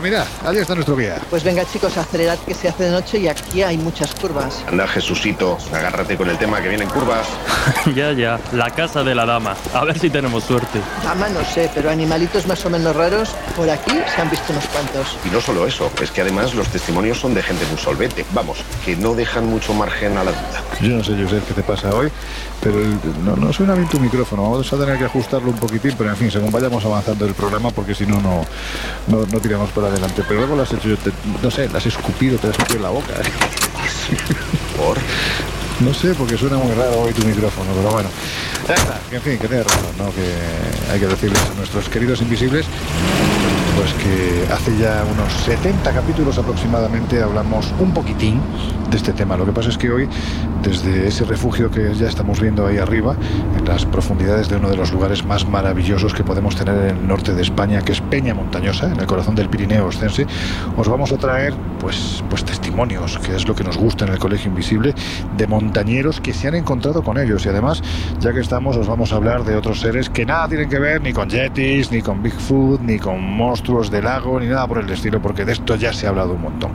Pues mira, ahí está nuestro guía. Pues venga chicos, acelerad que se hace de noche y aquí hay muchas curvas. Anda Jesucito, agárrate con el tema que vienen curvas. ya, ya, la casa de la dama. A ver si tenemos suerte. Dama no sé, pero animalitos más o menos raros, por aquí se han visto unos cuantos. Y no solo eso, es que además los testimonios son de gente muy solvente. Vamos, que no dejan mucho margen a la duda. Yo no sé, Josep, qué te pasa hoy, pero no, no suena bien tu micrófono. Vamos a tener que ajustarlo un poquitín, pero en fin, según vayamos avanzando el programa, porque si no, no, no tiramos por adelante. Pero luego lo has hecho, yo no sé, las has escupido, te has escupido en la boca. ¿eh? ¿Por? No sé, porque suena muy raro hoy tu micrófono, pero bueno. Ya está, que en fin, que tienes razón, ¿no? Que hay que decirles a nuestros queridos invisibles pues que hace ya unos 70 capítulos aproximadamente hablamos un poquitín de este tema. Lo que pasa es que hoy, desde ese refugio que ya estamos viendo ahí arriba, en las profundidades de uno de los lugares más maravillosos que podemos tener en el norte de España, que es Peña Montañosa, en el corazón del Pirineo Ostense, os vamos a traer pues, pues testimonios, que es lo que nos gusta en el Colegio Invisible, de montañeros que se han encontrado con ellos. Y además, ya que estamos, os vamos a hablar de otros seres que nada tienen que ver ni con Yetis, ni con Bigfoot, ni con monstruos del lago, ni nada por el estilo, porque de esto ya se ha hablado un montón.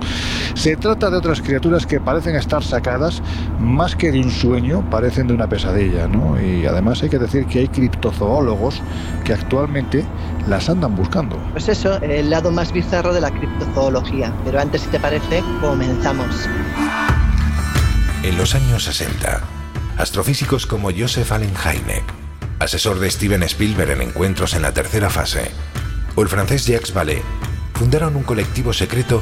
Se trata de otras criaturas que parecen estar sacadas más que de un sueño, parecen de una pesadilla, ¿no? Y además hay que decir que hay criptozoólogos que actualmente las andan buscando. Pues eso, el lado más bizarro de la criptozoología. Pero antes, si te parece, comenzamos. En los años 60, astrofísicos como Joseph Allen Hynek, asesor de Steven Spielberg en encuentros en la tercera fase, o el francés Jacques Vallée, fundaron un colectivo secreto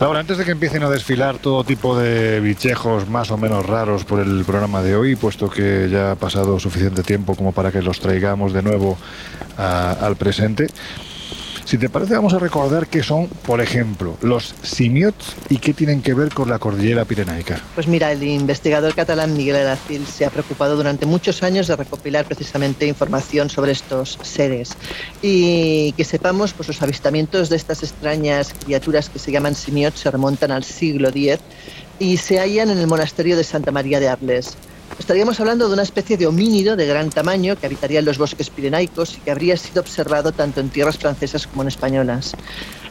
Ahora, antes de que empiecen a desfilar todo tipo de bichejos más o menos raros por el programa de hoy, puesto que ya ha pasado suficiente tiempo como para que los traigamos de nuevo al presente, si te parece, vamos a recordar qué son, por ejemplo, los simiots y qué tienen que ver con la cordillera pirenaica. Pues mira, el investigador catalán Miguel Aracil se ha preocupado durante muchos años de recopilar precisamente información sobre estos seres y que sepamos, pues los avistamientos de estas extrañas criaturas que se llaman simiots se remontan al siglo X y se hallan en el monasterio de Santa María de Arles. Estaríamos hablando de una especie de homínido de gran tamaño que habitaría en los bosques pirenaicos y que habría sido observado tanto en tierras francesas como en españolas.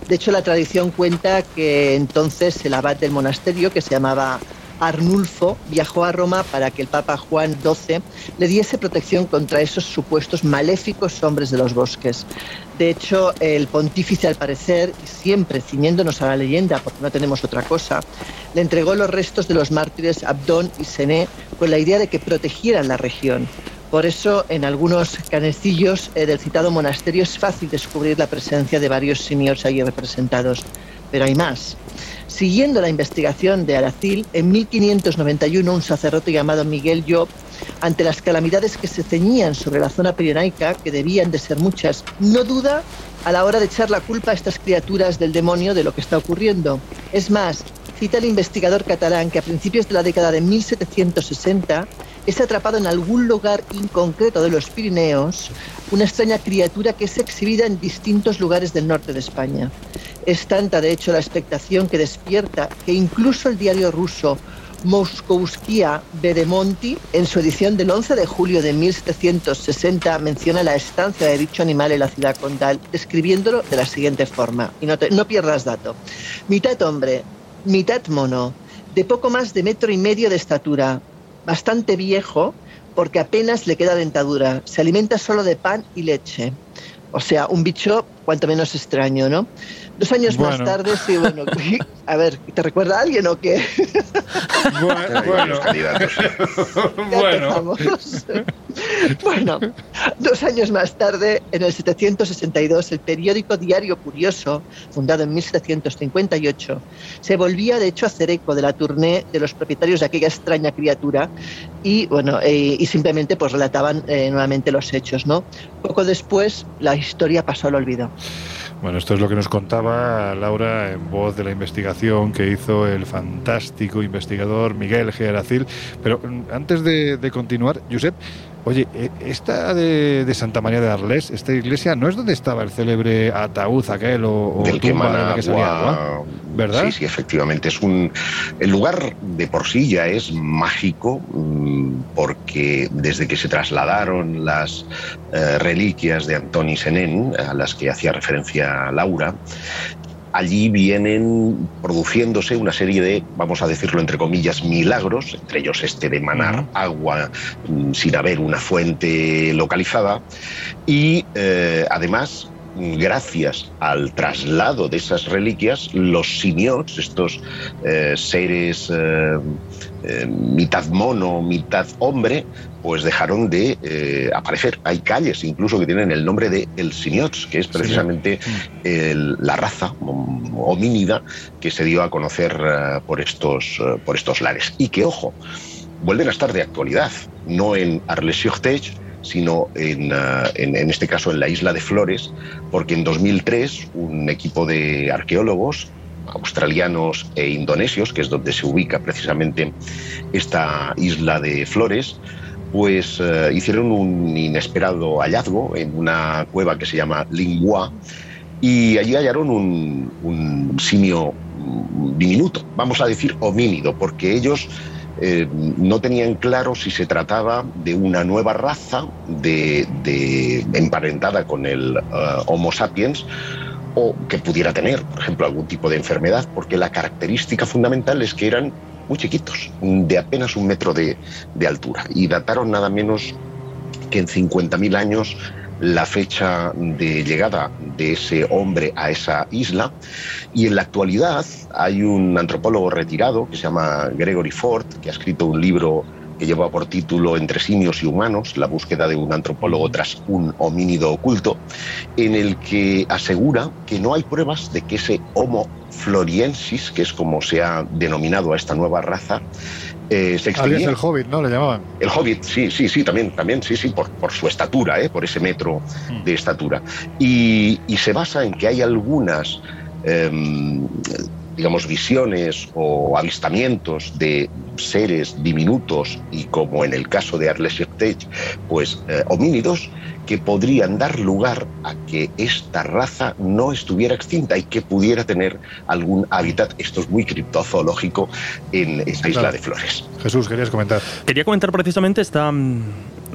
De hecho, la tradición cuenta que entonces el abad del monasterio, que se llamaba Arnulfo viajó a Roma para que el Papa Juan XII le diese protección contra esos supuestos maléficos hombres de los bosques. De hecho, el pontífice, al parecer, siempre ciñéndonos a la leyenda, porque no tenemos otra cosa, le entregó los restos de los mártires Abdón y Sené con la idea de que protegieran la región. Por eso, en algunos canecillos eh, del citado monasterio es fácil descubrir la presencia de varios simios allí representados. Pero hay más. Siguiendo la investigación de Aracil, en 1591 un sacerdote llamado Miguel Job, ante las calamidades que se ceñían sobre la zona pirenaica, que debían de ser muchas, no duda a la hora de echar la culpa a estas criaturas del demonio de lo que está ocurriendo. Es más, cita el investigador catalán que a principios de la década de 1760 es atrapado en algún lugar inconcreto de los Pirineos una extraña criatura que es exhibida en distintos lugares del norte de España. Es tanta, de hecho, la expectación que despierta que incluso el diario ruso Moskovskia Bedemonti, en su edición del 11 de julio de 1760, menciona la estancia de dicho animal en la ciudad condal, describiéndolo de la siguiente forma. Y no, no pierdas dato. Mitad hombre, mitad mono, de poco más de metro y medio de estatura, bastante viejo porque apenas le queda dentadura. Se alimenta solo de pan y leche. O sea, un bicho cuanto menos extraño, ¿no? Dos años más tarde, sí, bueno, a ver, ¿te recuerda a alguien o qué? Bueno, bueno. bueno. bueno, dos años más tarde, en el 762, el periódico Diario Curioso, fundado en 1758, se volvía de hecho a hacer eco de la tournée de los propietarios de aquella extraña criatura y, bueno, eh, y simplemente pues relataban eh, nuevamente los hechos, ¿no? Poco después, la historia pasó al olvido. Bueno, esto es lo que nos contaba Laura en voz de la investigación que hizo el fantástico investigador Miguel Geracil. Pero mm, antes de, de continuar, Josep, Oye, eh, esta de, Santa María de Arles, esta iglesia, ¿no es donde estaba el célebre ataúd aquel o, Del tumba de la que salía agua? ¿Verdad? Sí, sí, efectivamente. Es un, el lugar de por sí ya es mágico mm, porque desde que se trasladaron las eh, reliquias de Antoni Senén, a las que hacía referencia Laura, allí vienen produciéndose una serie de, vamos a decirlo entre comillas, milagros, entre ellos este de manar agua mm, sin haber una fuente localizada, y eh, además gracias al traslado de esas reliquias, los simiots, estos eh, seres eh, mitad mono, mitad hombre, pues dejaron de eh, aparecer. Hay calles incluso que tienen el nombre de el Simiots, que es precisamente la raza homínida que se dio a conocer eh, por, estos, eh, por estos lares. Y que, ojo, vuelven a estar de actualidad, no en Arles-sur-Tech, sino en, en, este caso en la isla de Flores, porque en 2003 un equipo de arqueólogos australianos e indonesios, que es donde se ubica precisamente esta isla de Flores, pues eh, hicieron un inesperado hallazgo en una cueva que se llama Lingua y allí hallaron un, simio diminuto, vamos a decir homínido, porque ellos eh, no tenían claro si se trataba de una nueva raza de, emparentada con el eh, Homo sapiens o que pudiera tener, por ejemplo, algún tipo de enfermedad, porque la característica fundamental es que eran muy chiquitos, de apenas un metro de, altura, y dataron nada menos que en 50.000 años la fecha de llegada de ese hombre a esa isla. Y en la actualidad hay un antropólogo retirado que se llama Gregory Ford, que ha escrito un libro que lleva por título Entre simios y humanos, la búsqueda de un antropólogo tras un homínido oculto, en el que asegura que no hay pruebas de que ese Homo floriensis, que es como se ha denominado a esta nueva raza, eh, se extinguía. el hobbit, ¿no? Le llamaban. El hobbit, sí, sí, sí, también, también, sí, sí, por, por su estatura, ¿eh? por ese metro hmm. de estatura. Y, se basa en que hay algunas em, digamos, visiones o avistamientos de seres diminutos y como en el caso de Arles pues eh, homínidos que podrían dar lugar a que esta raza no estuviera extinta y que pudiera tener algún hábitat, esto es muy criptozoológico, en esta isla de Flores. Jesús, querías comentar. Quería comentar precisamente esta mm,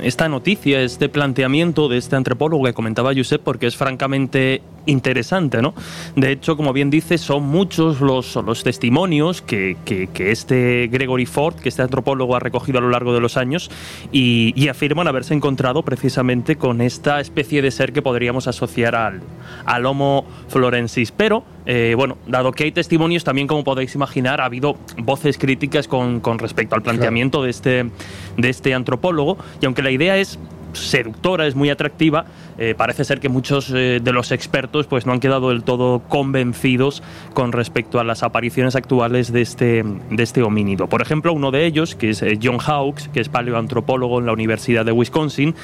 esta noticia, este planteamiento de este antropólogo que comentaba Josep, porque es francamente interesante, ¿no? De hecho, como bien dice, son muchos los, los testimonios que, que, este Gregory Ford, que este antropólogo ha recogido a lo largo de los años, y, afirman haberse encontrado precisamente con esta especie de ser que podríamos asociar al, al Homo florensis. Pero, eh, bueno, dado que hay testimonios, también como podéis imaginar, ha habido voces críticas con, con respecto al planteamiento de, este, de este antropólogo, y aunque la idea es seductora, es muy atractiva, eh, parece ser que muchos eh, de los expertos pues, no han quedado del todo convencidos con respecto a las apariciones actuales de este, de este homínido. Por ejemplo, uno de ellos, que es eh, John Hawkes, que es paleoantropólogo en la Universidad de Wisconsin,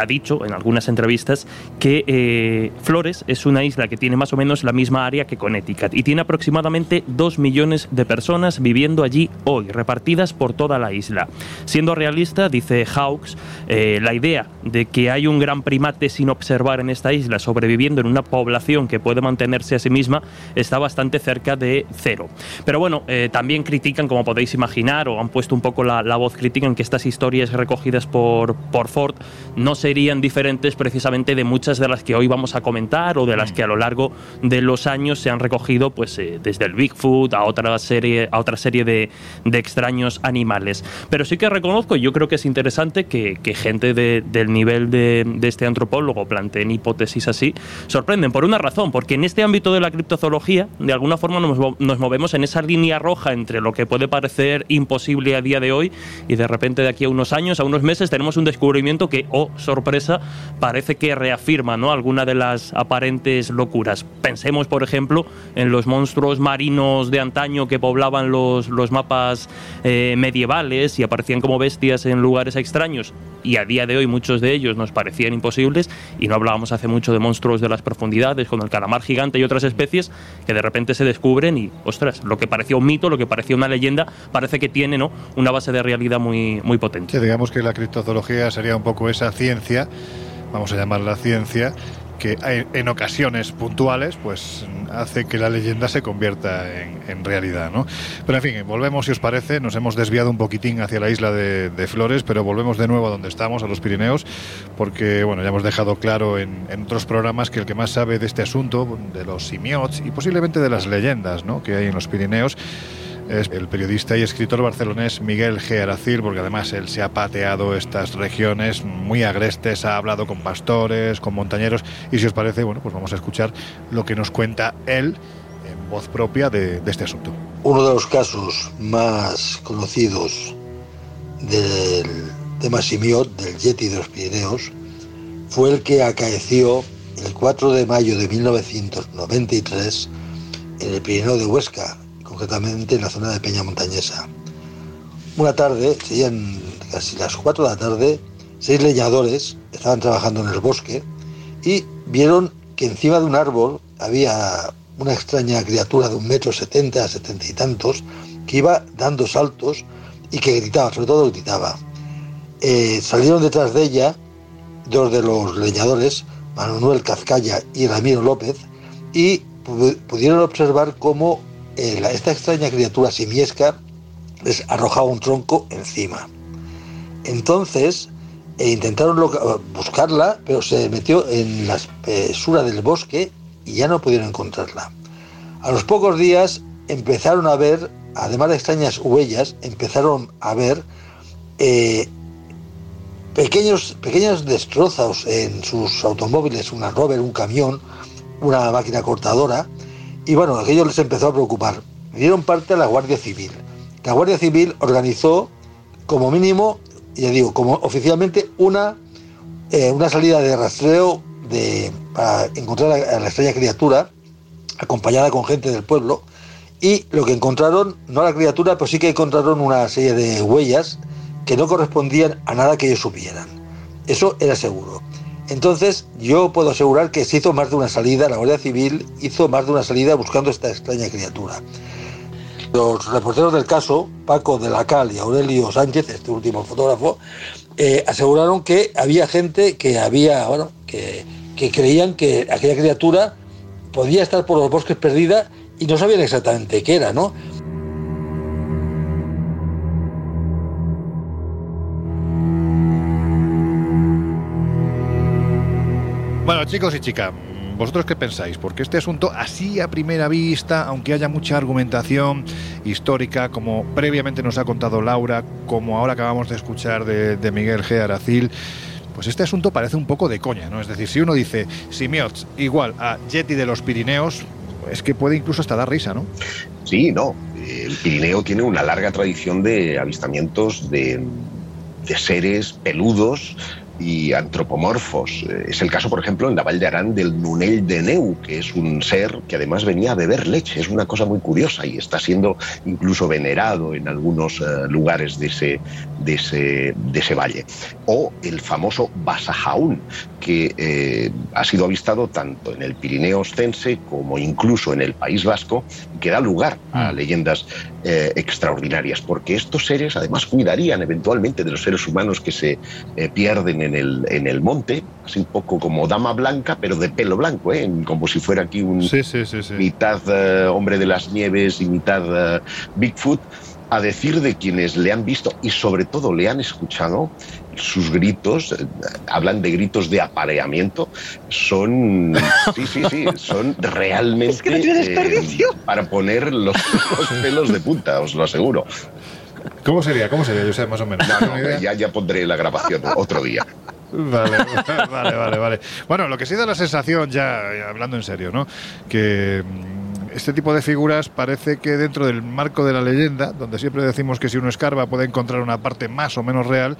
ha dicho en algunas entrevistas que Flores es una isla que tiene más o menos la misma área que Connecticut y tiene aproximadamente dos millones de personas viviendo allí hoy, repartidas por toda la isla. Siendo realista, dice Hawkes, la idea de que hay un gran primate sin observar en esta isla sobreviviendo en una población que puede mantenerse a sí misma está bastante cerca de cero. Pero bueno, eh, también critican, como podéis imaginar, o han puesto un poco la, voz crítica en que estas historias recogidas por, por Ford no serían diferentes precisamente de muchas de las que hoy vamos a comentar o de las que a lo largo de los años se han recogido pues eh, desde el Bigfoot a otra serie, a otra serie de, de, extraños animales. Pero sí que reconozco, yo creo que es interesante que, que gente de, del nivel de, este antropólogo planteen hipótesis así, sorprenden por una razón, porque en este ámbito de la criptozoología, de alguna forma nos, nos movemos en esa línea roja entre lo que puede parecer imposible a día de hoy y de repente de aquí a unos años, a unos meses, tenemos un descubrimiento que, oh sorpresa, parece que reafirma ¿no? alguna de las aparentes locuras. Pensemos, por ejemplo, en los monstruos marinos de antaño que poblaban los, los mapas eh, medievales y aparecían como bestias en lugares extraños y a día de hoy muchos de ellos nos parecían imposibles y no hablábamos hace mucho de monstruos de las profundidades como el calamar gigante y otras especies que de repente se descubren y ostras, lo que parecía un mito, lo que parecía una leyenda, parece que tiene ¿no? una base de realidad muy, muy potente. digamos que la criptozoología sería un poco esa ciencia, vamos a llamarla ciencia, que en ocasiones puntuales pues hace que la leyenda se convierta en, realidad, ¿no? Pero en fin, volvemos si os parece, nos hemos desviado un poquitín hacia la isla de, Flores, pero volvemos de nuevo a donde estamos, a los Pirineos, porque bueno, ya hemos dejado claro en, otros programas que el que más sabe de este asunto, de los simiots y posiblemente de las leyendas ¿no? que hay en los Pirineos, es el periodista y escritor barcelonés Miguel G. Aracil, porque además él se ha pateado estas regiones muy agrestes, ha hablado con pastores, con montañeros, y si os parece, bueno, pues vamos a escuchar lo que nos cuenta él en voz propia de, este asunto. Uno de los casos más conocidos del tema Simiot, del Yeti de los Pirineos, fue el que acaeció el 4 de mayo de 1993 en el Pirineo de Huesca, concretamente en la zona de Peña Montañesa. Una tarde, serían casi las 4 de la tarde, seis leñadores estaban trabajando en el bosque y vieron que encima de un árbol había una extraña criatura de un metro setenta, setenta y tantos, que iba dando saltos y que gritaba, sobre todo gritaba. Eh, salieron detrás de ella dos de los leñadores, Manuel Cazcaya y Ramiro López, y pudieron observar cómo eh, esta extraña criatura simiesca les arrojaba un tronco encima. Entonces eh, intentaron buscarla, pero se metió en la espesura del bosque y ya no pudieron encontrarla. A los pocos días empezaron a ver, además de extrañas huellas, empezaron a ver eh, pequeños, pequeños destrozos en sus automóviles, una rover, un camión, una máquina cortadora, y bueno, aquello les empezó a preocupar. Dieron parte a la Guardia Civil. La Guardia Civil organizó como mínimo, ya digo, como oficialmente una, eh, una salida de rastreo de, para encontrar a, la extraña criatura, acompañada con gente del pueblo, y lo que encontraron, no a la criatura, pero sí que encontraron una serie de huellas que no correspondían a nada que ellos supieran. Eso era seguro. Entonces, yo puedo asegurar que se hizo más de una salida, la Guardia Civil hizo más de una salida buscando esta extraña criatura. Los reporteros del caso, Paco de la Cal y Aurelio Sánchez, este último fotógrafo, eh, aseguraron que había gente que había, bueno, que, que creían que aquella criatura podía estar por los bosques perdida y no sabían exactamente qué era, ¿no? Bueno, chicos y chicas, ¿vosotros qué pensáis? Porque este asunto, así a primera vista, aunque haya mucha argumentación histórica, como previamente nos ha contado Laura, como ahora acabamos de escuchar de, Miguel G. Aracil, pues este asunto parece un poco de coña, ¿no? Es decir, si uno dice Simiots igual a Yeti de los Pirineos, es que puede incluso hasta dar risa, ¿no? Sí, no. El Pirineo tiene una larga tradición de avistamientos de, de seres peludos y antropomorfos. Eh, es el caso, por ejemplo, en la Val de Arán del Nunel de Neu, que es un ser que además venía a beber leche. Es una cosa muy curiosa y está siendo incluso venerado en algunos eh, lugares de ese, de, ese, de ese valle. O el famoso Basajaún, que eh, ha sido avistado tanto en el Pirineo Ostense como incluso en el País Vasco, que da lugar a mm. leyendas extraordinarias, porque estos seres además cuidarían eventualmente de los seres humanos que se pierden en el, en el monte, así un poco como dama blanca, pero de pelo blanco, ¿eh? como si fuera aquí un mitad eh, hombre de las nieves y mitad eh, Bigfoot, a decir de quienes le han visto y sobre todo le han escuchado, sus gritos, hablan de gritos de apareamiento, son, sí, sí, sí, son realmente para poner los, pelos de punta, os lo aseguro. ¿Cómo sería? ¿Cómo sería? Yo sé más o menos. ya, ya pondré la grabación otro día. Vale, vale, vale, vale. Bueno, lo que sí da la sensación, ya hablando en serio, ¿no? Que mm, este tipo de figuras parece que dentro del marco de la leyenda, donde siempre decimos que si uno escarba puede encontrar una parte más o menos real,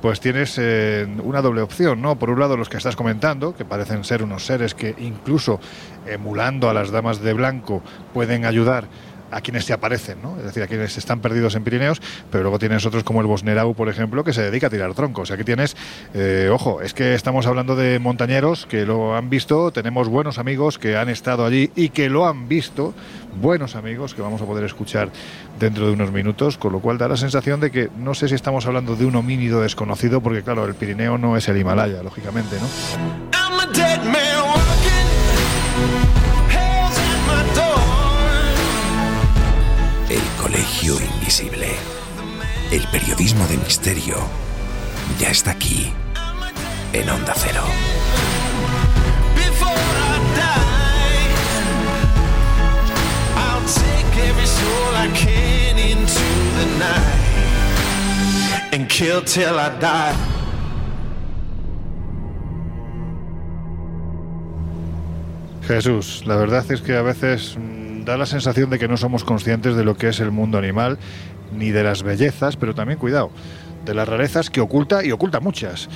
pues tienes eh, una doble opción, ¿no? Por un lado los que estás comentando, que parecen ser unos seres que incluso emulando a las damas de blanco pueden ayudar a quienes se aparecen, ¿no? es decir, a quienes están perdidos en Pirineos, pero luego tienes otros como el Bosnerau, por ejemplo, que se dedica a tirar troncos. Aquí tienes, eh, ojo, es que estamos hablando de montañeros que lo han visto, tenemos buenos amigos que han estado allí y que lo han visto, buenos amigos que vamos a poder escuchar dentro de unos minutos, con lo cual da la sensación de que no sé si estamos hablando de un homínido desconocido, porque claro, el Pirineo no es el Himalaya, lógicamente, ¿no? Colegio Invisible. El periodismo de misterio ya está aquí, en Onda Cero. Jesús, la verdad es que a veces mm, da la sensación de que no somos conscientes de lo que es el mundo animal, ni de las bellezas, pero también cuidado, de las rarezas que oculta y oculta muchas.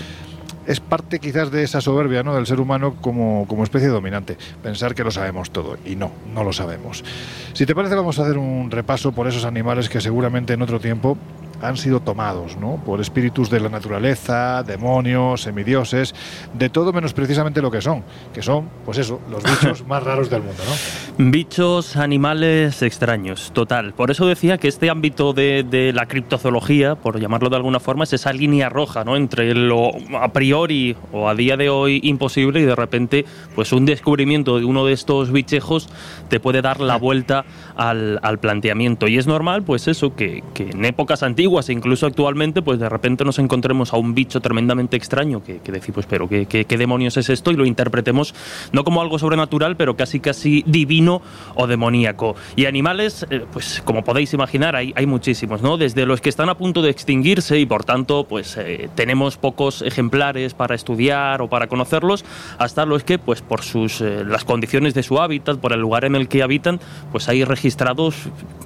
Es parte quizás de esa soberbia ¿no? del ser humano como, como especie dominante, pensar que lo sabemos todo, y no, no lo sabemos. Si te parece vamos a hacer un repaso por esos animales que seguramente en otro tiempo han sido tomados ¿no? por espíritus de la naturaleza, demonios, semidioses, de todo menos precisamente lo que son, que son, pues eso, los bichos más raros del mundo. ¿no? Bichos, animales extraños, total. Por eso decía que este ámbito de, de, la criptozoología, por llamarlo de alguna forma, es esa línea roja ¿no? entre lo a priori o a día de hoy imposible y de repente pues un descubrimiento de uno de estos bichejos te puede dar la vuelta al, al planteamiento. Y es normal, pues eso, que, que en épocas antiguas, antiguas e incluso actualmente, pues de repente nos encontremos a un bicho tremendamente extraño que, que decimos, pero ¿qué, ¿qué, demonios es esto? Y lo interpretemos no como algo sobrenatural, pero casi casi divino o demoníaco. Y animales, eh, pues como podéis imaginar, hay, hay muchísimos, ¿no? Desde los que están a punto de extinguirse y por tanto, pues eh, tenemos pocos ejemplares para estudiar o para conocerlos, hasta los que, pues por sus eh, las condiciones de su hábitat, por el lugar en el que habitan, pues hay registrados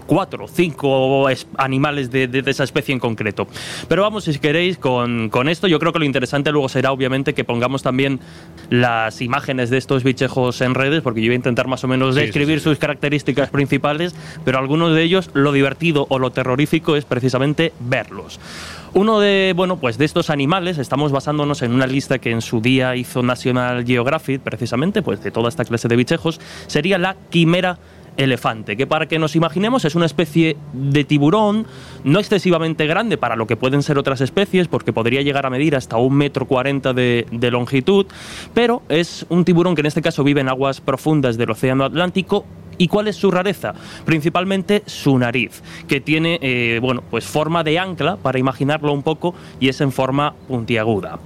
cuatro, cinco animales de, de, de esa especie en concreto. Pero vamos, si queréis, con, con, esto yo creo que lo interesante luego será obviamente que pongamos también las imágenes de estos bichejos en redes, porque yo voy a intentar más o menos describir sí, sí, sí. sus características principales, pero algunos de ellos, lo divertido o lo terrorífico es precisamente verlos. Uno de, bueno, pues de estos animales, estamos basándonos en una lista que en su día hizo National Geographic, precisamente, pues de toda esta clase de bichejos, sería la quimera elefante, que para que nos imaginemos es una especie de tiburón no excesivamente grande para lo que pueden ser otras especies, porque podría llegar a medir hasta un metro cuarenta de, de longitud, pero es un tiburón que en este caso vive en aguas profundas del Océano Atlántico ¿Y cuál es su rareza? Principalmente su nariz, que tiene eh, bueno, pues forma de ancla, para imaginarlo un poco, y es en forma puntiaguda.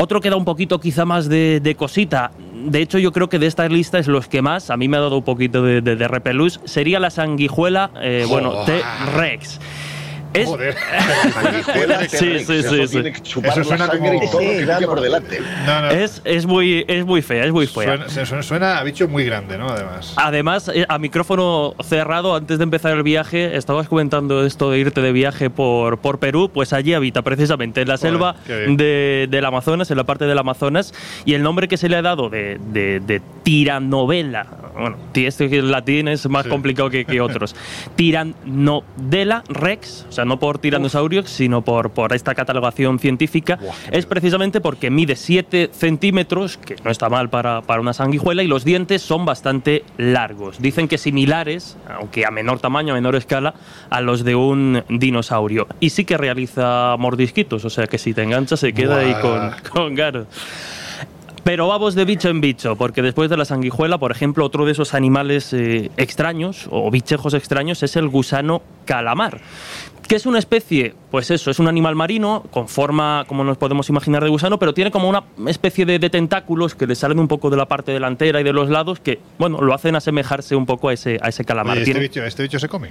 Otro que da un poquito quizá más de, de, cosita, de hecho yo creo que de esta lista es los que más, a mí me ha dado un poquito de, de, de repelús, sería la sanguijuela, eh, bueno, T-Rex. Es... Joder. sí, sí, sí, sí. Eso suena como y todo sí, claro. por delante. No, no. Es, es, muy, es muy fea, es muy fea. Suena, suena, suena, a bicho muy grande, ¿no? Además. Además, eh, a micrófono cerrado, antes de empezar el viaje, estabas comentando esto de irte de viaje por, por Perú, pues allí habita precisamente, en la Joder, selva de, del Amazonas, en la parte del Amazonas, y el nombre que se le ha dado de, de, de tiranovela, bueno, este latín es más sí. complicado que, que otros, tiranodela rex, o sea, no por tiranosaurio, sino por, por esta catalogación científica, Buah, es precisamente porque mide 7 centímetros, que no está mal para, para, una sanguijuela, y los dientes son bastante largos. Dicen que similares, aunque a menor tamaño, a menor escala, a los de un dinosaurio. Y sí que realiza mordisquitos, o sea que si te enganchas se queda Buah. ahí con, con ganas. Pero vamos de bicho en bicho, porque después de la sanguijuela, por ejemplo, otro de esos animales eh, extraños o bichejos extraños es el gusano calamar. ¿Qué es una especie? Pues eso, es un animal marino con forma, como nos podemos imaginar, de gusano, pero tiene como una especie de, de, tentáculos que le salen un poco de la parte delantera y de los lados que, bueno, lo hacen asemejarse un poco a ese, a ese calamar. Oye, ¿este, bicho, ¿Este bicho se come?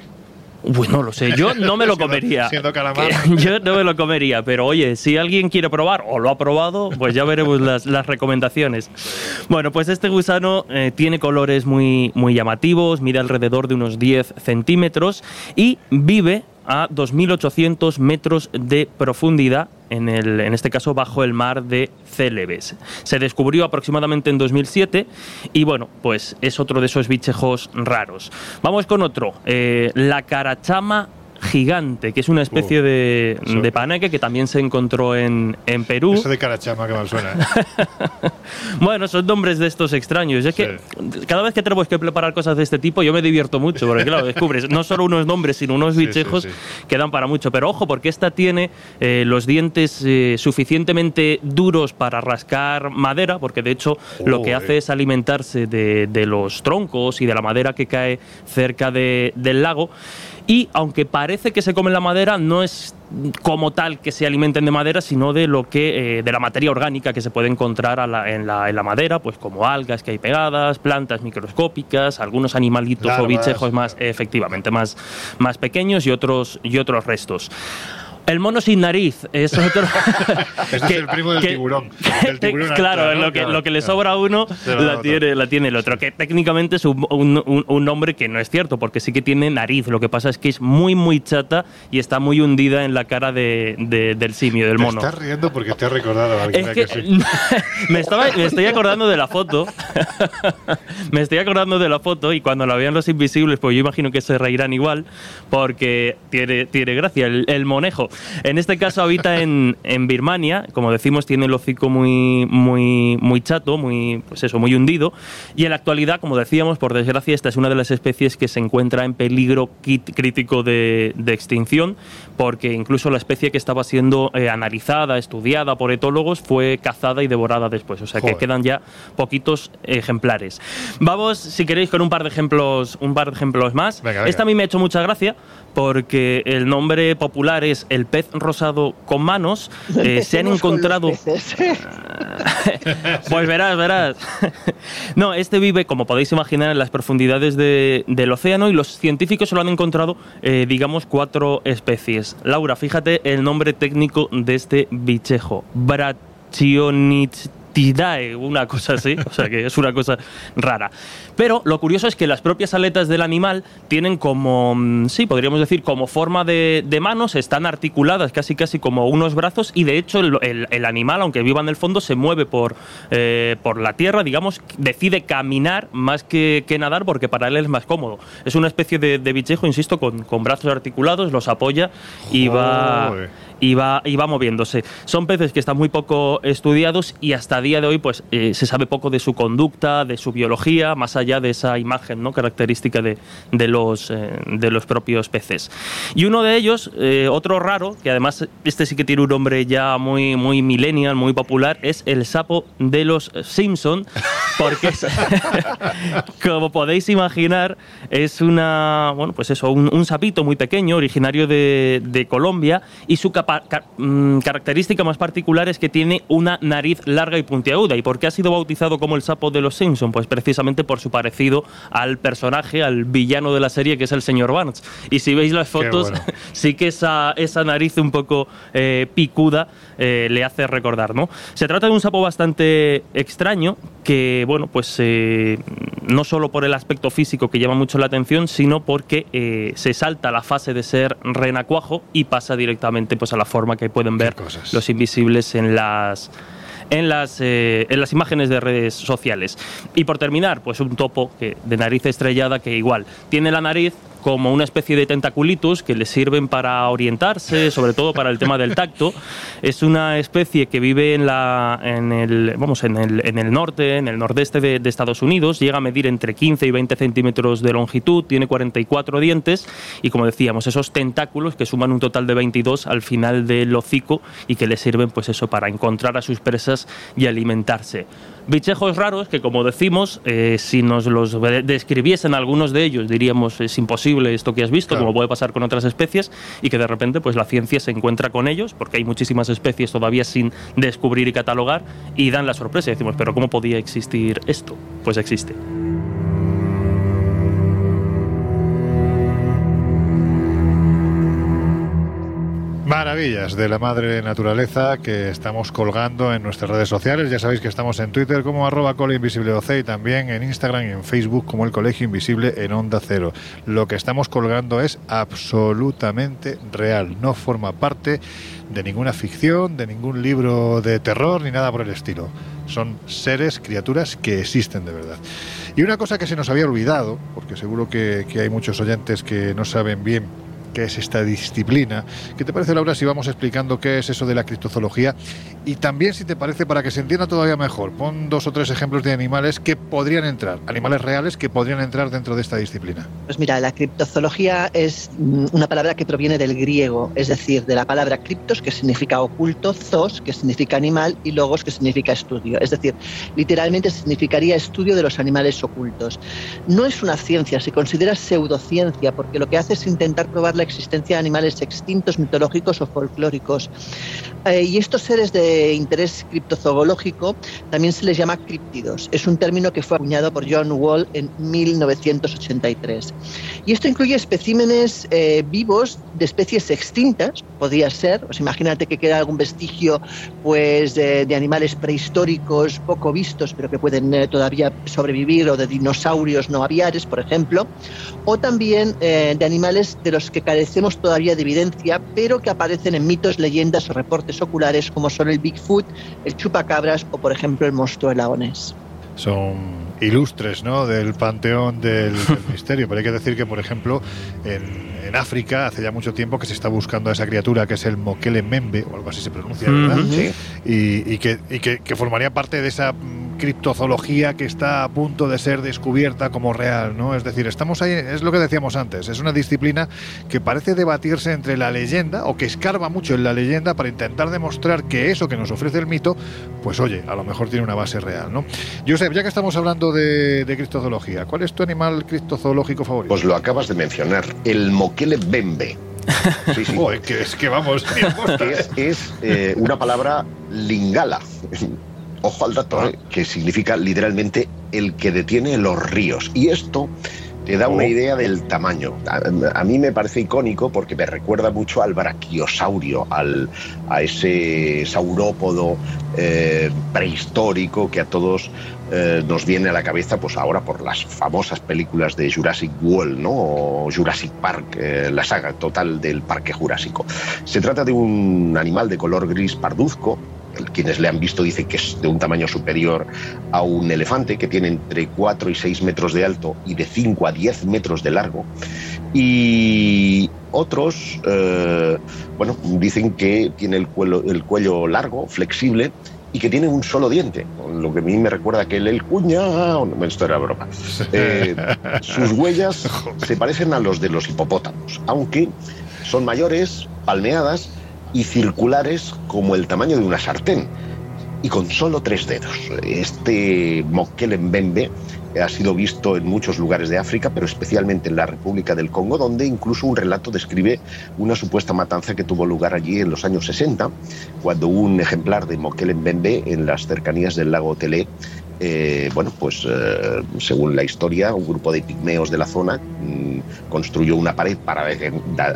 Bueno, lo sé, yo no me lo comería. Siendo calamar. Yo no me lo comería, pero oye, si alguien quiere probar o lo ha probado, pues ya veremos las, recomendaciones. Bueno, pues este gusano eh, tiene colores muy, muy llamativos, mide alrededor de unos 10 centímetros y vive a 2.800 metros de profundidad, en, el, en este caso bajo el mar de Celebes. Se descubrió aproximadamente en 2007 y bueno, pues es otro de esos bichejos raros. Vamos con otro, eh, la carachama gigante, que es una especie de, de, paneque que también se encontró en, en Perú. Eso de carachama que mal suena. ¿eh? bueno, son nombres de estos extraños. Es que cada vez que tenemos que preparar cosas de este tipo, yo me divierto mucho, porque claro, descubres no solo unos nombres, sino unos bichejos que dan para mucho. Pero ojo, porque esta tiene eh, los dientes eh, suficientemente duros para rascar madera, porque de hecho lo que hace es alimentarse de, de, los troncos y de la madera que cae cerca de, del lago. Y aunque parece que se come la madera, no es como tal que se alimenten de madera, sino de lo que eh, de la materia orgánica que se puede encontrar en, la, madera, pues como algas que hay pegadas, plantas microscópicas, algunos animalitos o bichejos más efectivamente más, más pequeños y otros y otros restos. El mono sin nariz es otro. es el primo del tiburón. claro, lo, que, lo que le sobra a uno la tiene, la tiene el otro. Que técnicamente es un, un, nombre que no es cierto, porque sí que tiene nariz. Lo que pasa es que es muy, muy chata y está muy hundida en la cara de, del simio, del mono. Te estás riendo porque te has recordado a alguien que, me, estaba, me estoy acordando de la foto. me estoy acordando de la foto y cuando la vean los invisibles, pues yo imagino que se reirán igual, porque tiene, tiene gracia el, el monejo. En este caso habita en, en, Birmania, como decimos, tiene el hocico muy, muy, muy chato, muy, pues eso, muy hundido. Y en la actualidad, como decíamos, por desgracia, esta es una de las especies que se encuentra en peligro crítico de, de extinción, porque incluso la especie que estaba siendo eh, analizada, estudiada por etólogos, fue cazada y devorada después. O sea que quedan ya poquitos ejemplares. Vamos, si queréis, con un par de ejemplos, un par de ejemplos más. Esta a mí me ha hecho mucha gracia porque el nombre popular es el pez rosado con manos. Eh, se han encontrado. pues verás, verás. no, este vive, como podéis imaginar, en las profundidades del océano y los científicos solo han encontrado, eh, digamos, cuatro especies. Laura, fíjate el nombre técnico de este bichejo: Brachionich una cosa así, o sea que es una cosa rara. Pero lo curioso es que las propias aletas del animal tienen como, mm, sí, podríamos decir, como forma de, manos, están articuladas casi casi como unos brazos y de hecho el, animal, aunque viva en el fondo, se mueve por, eh, por la tierra, digamos, decide caminar más que, nadar porque para él es más cómodo. Es una especie de, bichejo, insisto, con, con, brazos articulados, los apoya y va y va, y va moviéndose. Son peces que están muy poco estudiados y hasta día de hoy pues, eh, se sabe poco de su conducta, de su biología, más allá de esa imagen ¿no? característica de, de los, eh, de los propios peces. Y uno de ellos, eh, otro raro, que además este sí que tiene un nombre ya muy, muy millennial, muy popular, es el sapo de los Simpson, porque como podéis imaginar, es una, bueno, pues eso, un, sapito muy pequeño, originario de, de Colombia, y su Mm, característica más particular es que tiene una nariz larga y puntiaguda. ¿Y por qué ha sido bautizado como el sapo de los Simpson? Pues precisamente por su parecido al personaje, al villano de la serie, que es el señor Barnes. Y si veis las fotos, sí que esa, esa nariz un poco eh, picuda eh, le hace recordar, ¿no? Se trata de un sapo bastante extraño que, bueno, pues eh, no solo por el aspecto físico que llama mucho la atención, sino porque se salta la fase de ser renacuajo y pasa directamente pues, a la forma que pueden ver los invisibles en las en las, eh, en las imágenes de redes sociales. Y por terminar, pues un topo que, de nariz estrellada que igual tiene la nariz como una especie de tentaculitos que le sirven para orientarse, sobre todo para el tema del tacto. Es una especie que vive en, la, el, vamos, en, el, en el norte, en el nordeste de, Estados Unidos, llega a medir entre 15 y 20 centímetros de longitud, tiene 44 dientes y, como decíamos, esos tentáculos que suman un total de 22 al final del hocico y que le sirven, pues eso, para encontrar a sus presas y alimentarse. Bichejos raros que, como decimos, eh, si nos los describiesen algunos de ellos, diríamos es imposible esto que has visto, como puede pasar con otras especies, y que de repente pues la ciencia se encuentra con ellos, porque hay muchísimas especies todavía sin descubrir y catalogar, y dan la sorpresa y decimos, pero ¿cómo podía existir esto? Pues existe. Maravillas de la madre naturaleza que estamos colgando en nuestras redes sociales. Ya sabéis que estamos en Twitter como arroba OC y también en Instagram y en Facebook como el Colegio Invisible en Onda Cero. Lo que estamos colgando es absolutamente real, no forma parte de ninguna ficción, de ningún libro de terror ni nada por el estilo. Son seres, criaturas que existen de verdad. Y una cosa que se nos había olvidado, porque seguro que hay muchos oyentes que no saben bien qué es esta disciplina. ¿Qué te parece, Laura, si vamos explicando qué es eso de la criptozoología? Y también, si te parece, para que se entienda todavía mejor, pon dos o tres ejemplos de animales que podrían entrar, animales reales que podrían entrar dentro de esta disciplina. Pues mira, la criptozoología es mm, una palabra que proviene del griego, es decir, de la palabra criptos, que significa oculto, zos, que significa animal, y logos, que significa estudio. Es decir, literalmente significaría estudio de los animales ocultos. No es una ciencia, se considera pseudociencia, porque lo que hace es intentar probar la existencia de animales extintos, mitológicos o folclóricos. Eh, y estos seres de interés criptozoológico también se les llama críptidos. Es un término que fue acuñado por John Wall en 1983. Y esto incluye especímenes eh, vivos de especies extintas, podría ser, pues imagínate que queda algún vestigio pues, de, animales prehistóricos poco vistos, pero que pueden eh, todavía sobrevivir, o de dinosaurios no aviares, por ejemplo, o también de animales de los que carecemos todavía de evidencia, pero que aparecen en mitos, leyendas o reportes oculares como son el Bigfoot, el chupacabras o, por ejemplo, el monstruo de lagones. Son ilustres ¿no? del panteón del, misterio, pero hay que decir que, por ejemplo, en, África hace ya mucho tiempo que se está buscando a esa criatura que es el Mokele Membe, o algo así se pronuncia, ¿verdad? sí. y, que, y que, que formaría parte de esa criptozoología que está a punto de ser descubierta como real, ¿no? Es decir, estamos ahí, es lo que decíamos antes, es una disciplina que parece debatirse entre la leyenda o que escarba mucho en la leyenda para intentar demostrar que eso que nos ofrece el mito, pues oye, a lo mejor tiene una base real, ¿no? Josep, ya que estamos hablando de, de criptozoología, ¿cuál es tu animal criptozoológico favorito? Pues lo acabas de mencionar, el moquele bembe. Sí, sí. que es que vamos. es, es eh, una palabra lingala, ojo al dato, ah. ¿eh? que significa literalmente el que detiene los ríos. Y esto te da una idea del tamaño. A, mí me parece icónico porque me recuerda mucho al brachiosaurio, al, a ese saurópodo eh, prehistórico que a todos eh, nos viene a la cabeza pues ahora por las famosas películas de Jurassic World ¿no? o Jurassic Park, la saga total del parque jurásico. Se trata de un animal de color gris parduzco quienes le han visto dicen que es de un tamaño superior a un elefante, que tiene entre 4 y 6 metros de alto y de 5 a 10 metros de largo. Y otros, eh, bueno, dicen que tiene el cuello, el cuello largo, flexible, y que tiene un solo diente, lo que a mí me recuerda que el, el cuña, esto era broma. Eh, sus huellas se parecen a los de los hipopótamos, aunque son mayores, palmeadas y circulares como el tamaño de una sartén y con solo tres dedos. Este Mbembe ha sido visto en muchos lugares de África, pero especialmente en la República del Congo, donde incluso un relato describe una supuesta matanza que tuvo lugar allí en los años 60, cuando un ejemplar de Mbembe en las cercanías del lago Telé eh, bueno, pues eh, según la historia, un grupo de pigmeos de la zona mm, construyó una pared para,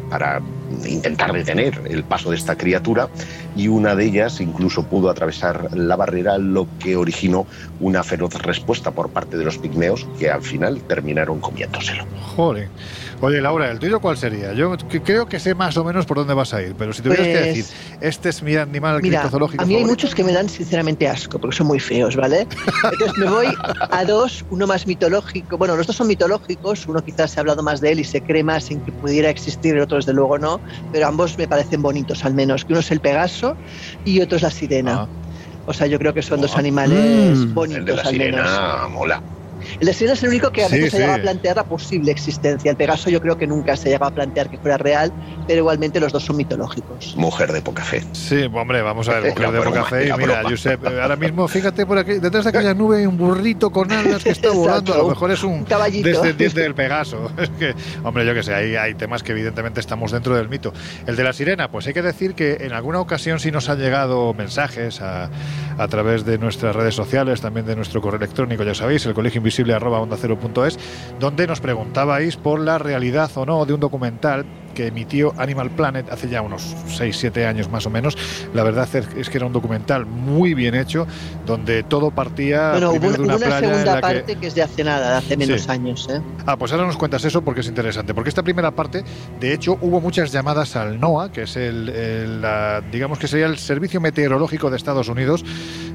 para intentar detener el paso de esta criatura y una de ellas incluso pudo atravesar la barrera, lo que originó una feroz respuesta por parte de los pigmeos que al final terminaron comiéndoselo. Joder. Oye, Laura, ¿el tuyo cuál sería? Yo creo que sé más o menos por dónde vas a ir, pero si tuvieras que decir, pues, este es mi animal mira, A mí hay muchos que me dan sinceramente asco, porque son muy feos, ¿vale? Entonces me voy a dos, uno más mitológico. Bueno, los dos son mitológicos, uno quizás se ha hablado más de él y se cree más en que pudiera existir, el otro desde luego no, pero ambos me parecen bonitos al menos, que uno es el Pegaso y otro es la sirena. Ah. O sea, yo creo que son dos animales mm. bonitos el de la sirena, Mola. El destino es el único que a veces se llega a plantear la posible existencia. El Pegaso yo creo que nunca se llega a plantear que fuera real, pero igualmente los dos son mitológicos. Mujer de poca fe. Sí, hombre, vamos a ver, mujer de poca fe. Y mira, Josep, ahora mismo fíjate por aquí, detrás de aquella nube hay un burrito con alas que está volando. A lo mejor es un, descendiente del Pegaso. Es que, hombre, yo que sé, hay, hay temas que evidentemente estamos dentro del mito. El de la sirena, pues hay que decir que en alguna ocasión sí nos han llegado mensajes a, a través de nuestras redes sociales, también de nuestro correo electrónico, ya sabéis, el colegio invisible arroba onda cero donde nos preguntabais por la realidad o no de un documental que emitió Animal Planet hace ya unos 6-7 años más o menos. La verdad es que era un documental muy bien hecho, donde todo partía bueno, hubo, de una, segunda parte que... es de hace nada, de hace menos años. ¿eh? Ah, pues ahora nos cuentas eso porque es interesante. Porque esta primera parte, de hecho, hubo muchas llamadas al NOAA, que es el, digamos que sería el Servicio Meteorológico de Estados Unidos,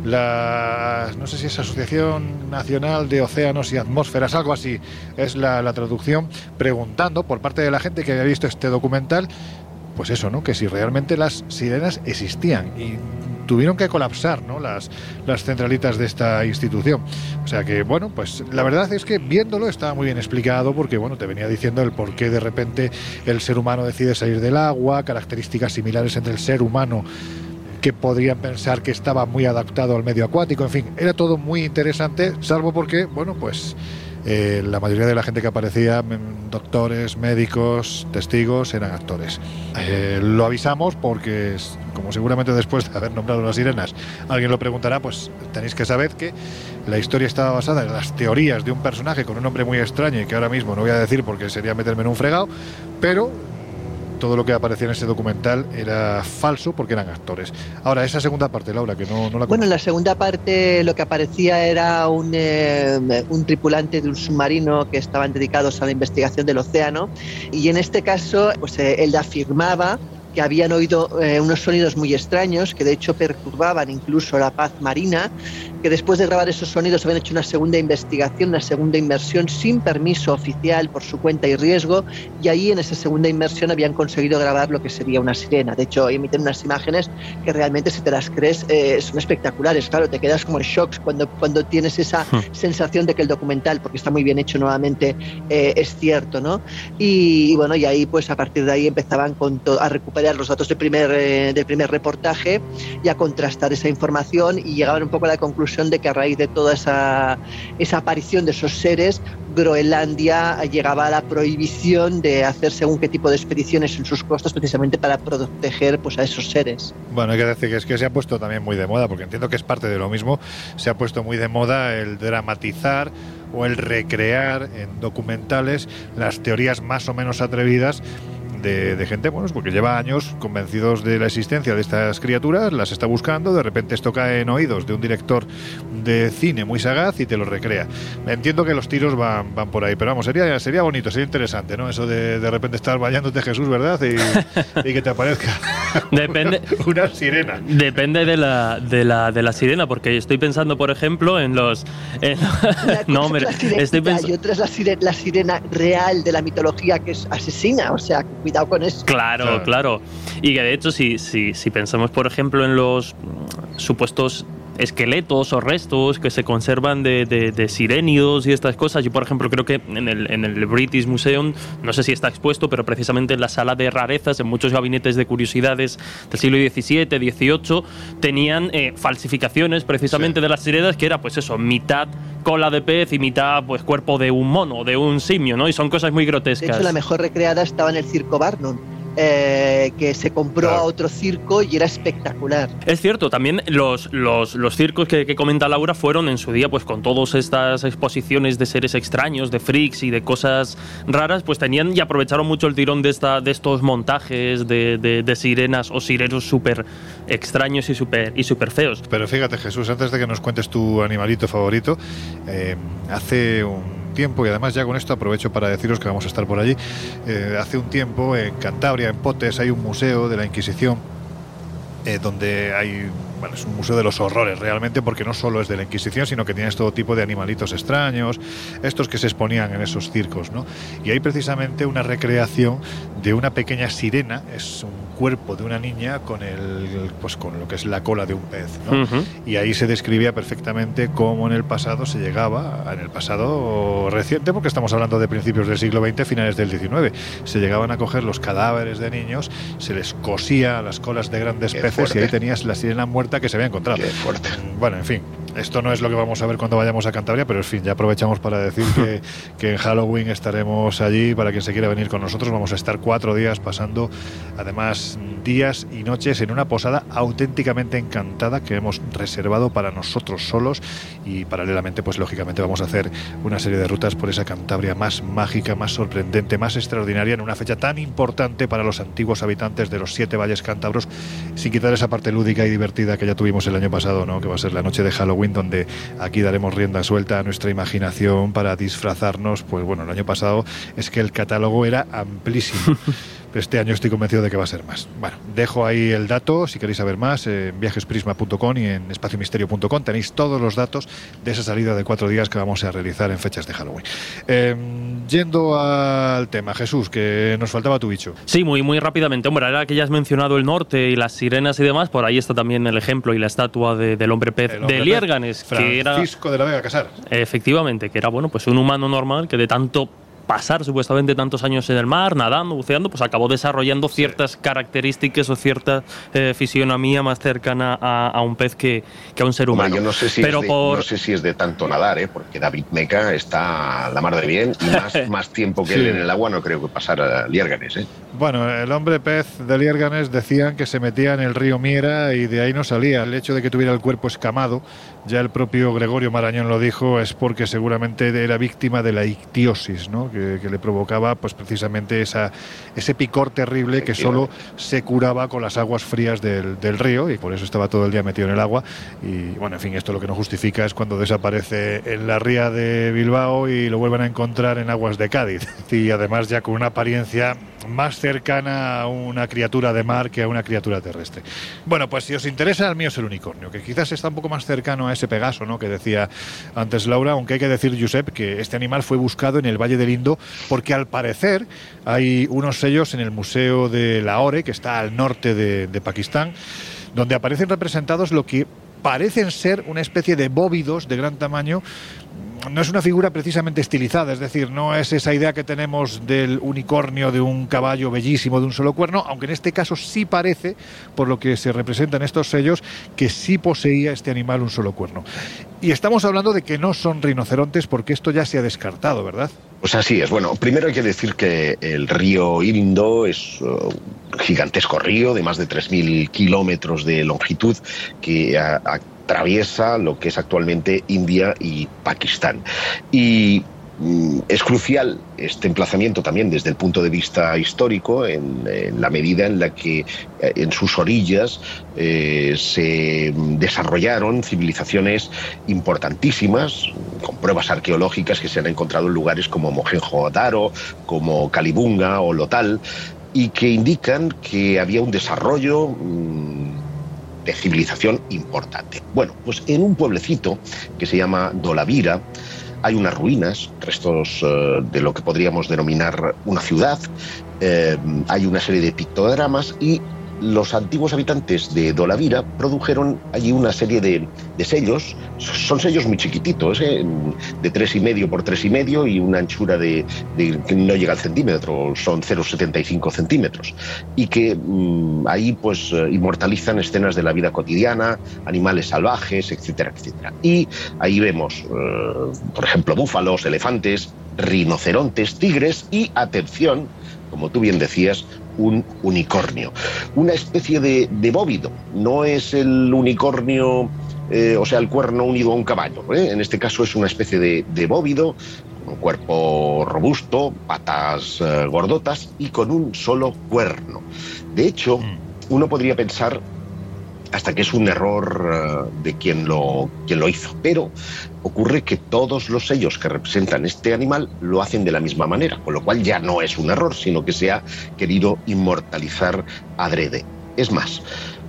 la, no sé si es Asociación Nacional de Océanos y Atmósferas, algo así es la, la traducción, preguntando por parte de la gente que había visto este documental, pues eso, ¿no? Que si realmente las sirenas existían y tuvieron que colapsar, ¿no? Las, las centralitas de esta institución. O sea que, bueno, pues la verdad es que viéndolo estaba muy bien explicado porque, bueno, te venía diciendo el por qué de repente el ser humano decide salir del agua, características similares entre el ser humano que podrían pensar que estaba muy adaptado al medio acuático, en fin, era todo muy interesante, salvo porque, bueno, pues eh, la mayoría de la gente que aparecía, mm, doctores, médicos, testigos, eran actores. Eh, lo avisamos porque, como seguramente después de haber nombrado las sirenas, alguien lo preguntará, pues tenéis que saber que la historia estaba basada en las teorías de un personaje con un nombre muy extraño y que ahora mismo no voy a decir porque sería meterme en un fregado, pero todo lo que aparecía en ese documental era falso porque eran actores. Ahora, esa segunda parte, Laura, que no, no la Bueno, en la segunda parte lo que aparecía era un, eh, un tripulante de un submarino que estaban dedicados a la investigación del océano y en este caso, pues eh, él afirmaba que habían oído eh, unos sonidos muy extraños que de hecho perturbaban incluso la paz marina, que después de grabar esos sonidos habían hecho una segunda investigación, una segunda inmersión sin permiso oficial por su cuenta y riesgo y ahí en esa segunda inmersión habían conseguido grabar lo que sería una sirena. De hecho, emiten unas imágenes que realmente si te las crees eh, son espectaculares. Claro, te quedas como en shock cuando, cuando tienes esa hmm. sensación de que el documental, porque está muy bien hecho nuevamente, eh, es cierto, ¿no? Y, bueno, y ahí pues a partir de ahí empezaban con a recuperar los datos del primer, eh, del primer reportaje y a contrastar esa información y llegaban un poco a la conclusión de que a raíz de toda esa, esa aparición de esos seres, Groenlandia llegaba a la prohibición de hacer según qué tipo de expediciones en sus costas precisamente para proteger pues, a esos seres. Bueno, hay que decir que es que se ha puesto también muy de moda, porque entiendo que es parte de lo mismo, se ha puesto muy de moda el dramatizar o el recrear en documentales las teorías más o menos atrevidas de, gente, bueno, porque lleva años convencidos de la existencia de estas criaturas, las está buscando, de repente esto cae en oídos de un director de cine muy sagaz y te lo recrea. Entiendo que los tiros van, van por ahí, pero vamos, sería, sería bonito, sería interesante, ¿no? Eso de de repente estar bañándote Jesús, ¿verdad? Y, que te aparezca Depende, una, sirena. Depende de la, de, la, de la sirena, porque estoy pensando, por ejemplo, en los... no, hombre, estoy pensando... Y otra es la sirena, la sirena real de la mitología que es asesina, o sea, cuidado con eso. Claro, claro. Y que de hecho, si, si, si pensamos, por ejemplo, en los supuestos esqueletos o restos que se conservan de, de, sirenidos y estas cosas. Yo, por ejemplo, creo que en el, en el, British Museum, no sé si está expuesto, pero precisamente en la sala de rarezas, en muchos gabinetes de curiosidades del siglo XVII, XVIII, tenían eh, falsificaciones precisamente de las sirenas, que era pues eso, mitad cola de pez y mitad pues cuerpo de un mono, de un simio, ¿no? Y son cosas muy grotescas. De hecho, la mejor recreada estaba en el circo Barnum eh, que se compró a otro circo y era espectacular. Es cierto, también los, los, los circos que, comenta Laura fueron en su día, pues con todas estas exposiciones de seres extraños, de freaks y de cosas raras, pues tenían y aprovecharon mucho el tirón de, esta, de estos montajes de, de, sirenas o sirenos súper extraños y súper y super feos. Pero fíjate Jesús, antes de que nos cuentes tu animalito favorito, eh, hace un tiempo, y además ya con esto aprovecho para deciros que vamos a estar por allí, eh, hace un tiempo en Cantabria, en Potes, hay un museo de la Inquisición eh, donde hay bueno, es un museo de los horrores realmente porque no solo es de la Inquisición, sino que tienes todo tipo de animalitos extraños, estos que se exponían en esos circos, ¿no? Y hay precisamente una recreación de una pequeña sirena, es un cuerpo de una niña con el pues con lo que es la cola de un pez, ¿no? Y ahí se describía perfectamente cómo en el pasado se llegaba, en el pasado reciente, porque estamos hablando de principios del siglo XX, finales del XIX, se llegaban a coger los cadáveres de niños, se les cosía las colas de grandes peces y ahí tenías la sirena muerta que se había encontrado. fuerte. Bueno, en fin, esto no es lo que vamos a ver cuando vayamos a Cantabria, pero en fin, ya aprovechamos para decir que, que en Halloween estaremos allí para quien se quiera venir con nosotros. Vamos a estar cuatro días pasando, además, días y noches en una posada auténticamente encantada que hemos reservado para nosotros solos y paralelamente, pues lógicamente vamos a hacer una serie de rutas por esa Cantabria más mágica, más sorprendente, más extraordinaria en una fecha tan importante para los antiguos habitantes de los siete valles cántabros, sin quitar esa parte lúdica y divertida que ya tuvimos el año pasado, ¿no? que va a ser la noche de Halloween, donde aquí daremos rienda suelta a nuestra imaginación para disfrazarnos. Pues bueno, el año pasado es que el catálogo era amplísimo. este año estoy convencido de que va a ser más. Bueno, dejo ahí el dato, si queréis saber más, en viajesprisma.com y en espaciomisterio.com tenéis todos los datos de esa salida de cuatro días que vamos a realizar en fechas de Halloween. Em, yendo al tema, Jesús, que nos faltaba tu bicho. Sí, muy, muy rápidamente. Hombre, ahora que ya has mencionado el norte y las sirenas y demás, por ahí está también el ejemplo y la estatua del hombre pez de Liérganes, que era... Francisco de la Vega Casar. Efectivamente, que era, bueno, pues un humano normal que de tanto pasar supuestamente tantos años en el mar, nadando, buceando, pues acabó desarrollando ciertas características o cierta eh, fisionomía más cercana a, un pez que, a un ser humano. yo no sé, si Pero de, no sé si es de tanto nadar, ¿eh? porque David Meca está a la mar de bien y más, tiempo que él en el agua no creo que pasara Liérganes. ¿eh? Bueno, el hombre pez de Liérganes decían que se metía en el río Miera y de ahí no salía. El hecho de que tuviera el cuerpo escamado, ya el propio Gregorio Marañón lo dijo, es porque seguramente era víctima de la ictiosis, ¿no? que, le provocaba pues precisamente esa, ese picor terrible que solo se curaba con las aguas frías del, río y por eso estaba todo el día metido en el agua. Y bueno, en fin, esto lo que no justifica es cuando desaparece en la ría de Bilbao y lo vuelven a encontrar en aguas de Cádiz. Y además ya con una apariencia más cercana a una criatura de mar que a una criatura terrestre. Bueno, pues si os interesa, el mío es el unicornio, que quizás está un poco más cercano a ese Pegaso, ¿no? Que decía antes Laura, aunque hay que decir, Josep, que este animal fue buscado en el Valle del Indo porque al parecer hay unos sellos en el Museo de Lahore, que está al norte de, de Pakistán, donde aparecen representados lo que parecen ser una especie de bóvidos de gran tamaño no es una figura precisamente estilizada, es decir, no es esa idea que tenemos del unicornio de un caballo bellísimo de un solo cuerno, aunque en este caso sí parece, por lo que se representan estos sellos, que sí poseía este animal un solo cuerno. Y estamos hablando de que no son rinocerontes porque esto ya se ha descartado, ¿verdad? Pues así es. Bueno, primero hay que decir que el río Indo es uh, un gigantesco río de más de 3.000 kilómetros de longitud que ha atraviesa lo que es actualmente India y Pakistán. Y mm, es crucial este emplazamiento también desde el punto de vista histórico, en, la medida en la que eh, en sus orillas eh, se desarrollaron civilizaciones importantísimas, con pruebas arqueológicas que se han encontrado en lugares como Mohenjo-Daro, como Kalibunga o Lotal, y que indican que había un desarrollo mm, de civilización importante. Bueno, pues en un pueblecito que se llama Dolavira hay unas ruinas, restos eh, de lo que podríamos denominar una ciudad, eh, hay una serie de pictogramas y los antiguos habitantes de Dolavira produjeron allí una serie de, sellos, son sellos muy chiquititos, ¿eh? de tres y medio por tres y medio y una anchura de, que no llega al centímetro, son 0,75 centímetros, y que mm, ahí pues eh, inmortalizan escenas de la vida cotidiana, animales salvajes, etcétera, etcétera. Y ahí vemos, eh, por ejemplo, búfalos, elefantes, rinocerontes, tigres y, atención, como tú bien decías, un unicornio. Una especie de, bóvido, no es el unicornio, eh, o sea, el cuerno unido a un caballo. ¿eh? En este caso es una especie de, bóvido, con un cuerpo robusto, patas eh, gordotas y con un solo cuerno. De hecho, mm. uno podría pensar hasta que es un error de quien lo, quien lo hizo. Pero ocurre que todos los sellos que representan este animal lo hacen de la misma manera, con lo cual ya no es un error, sino que se ha querido inmortalizar adrede. Es más,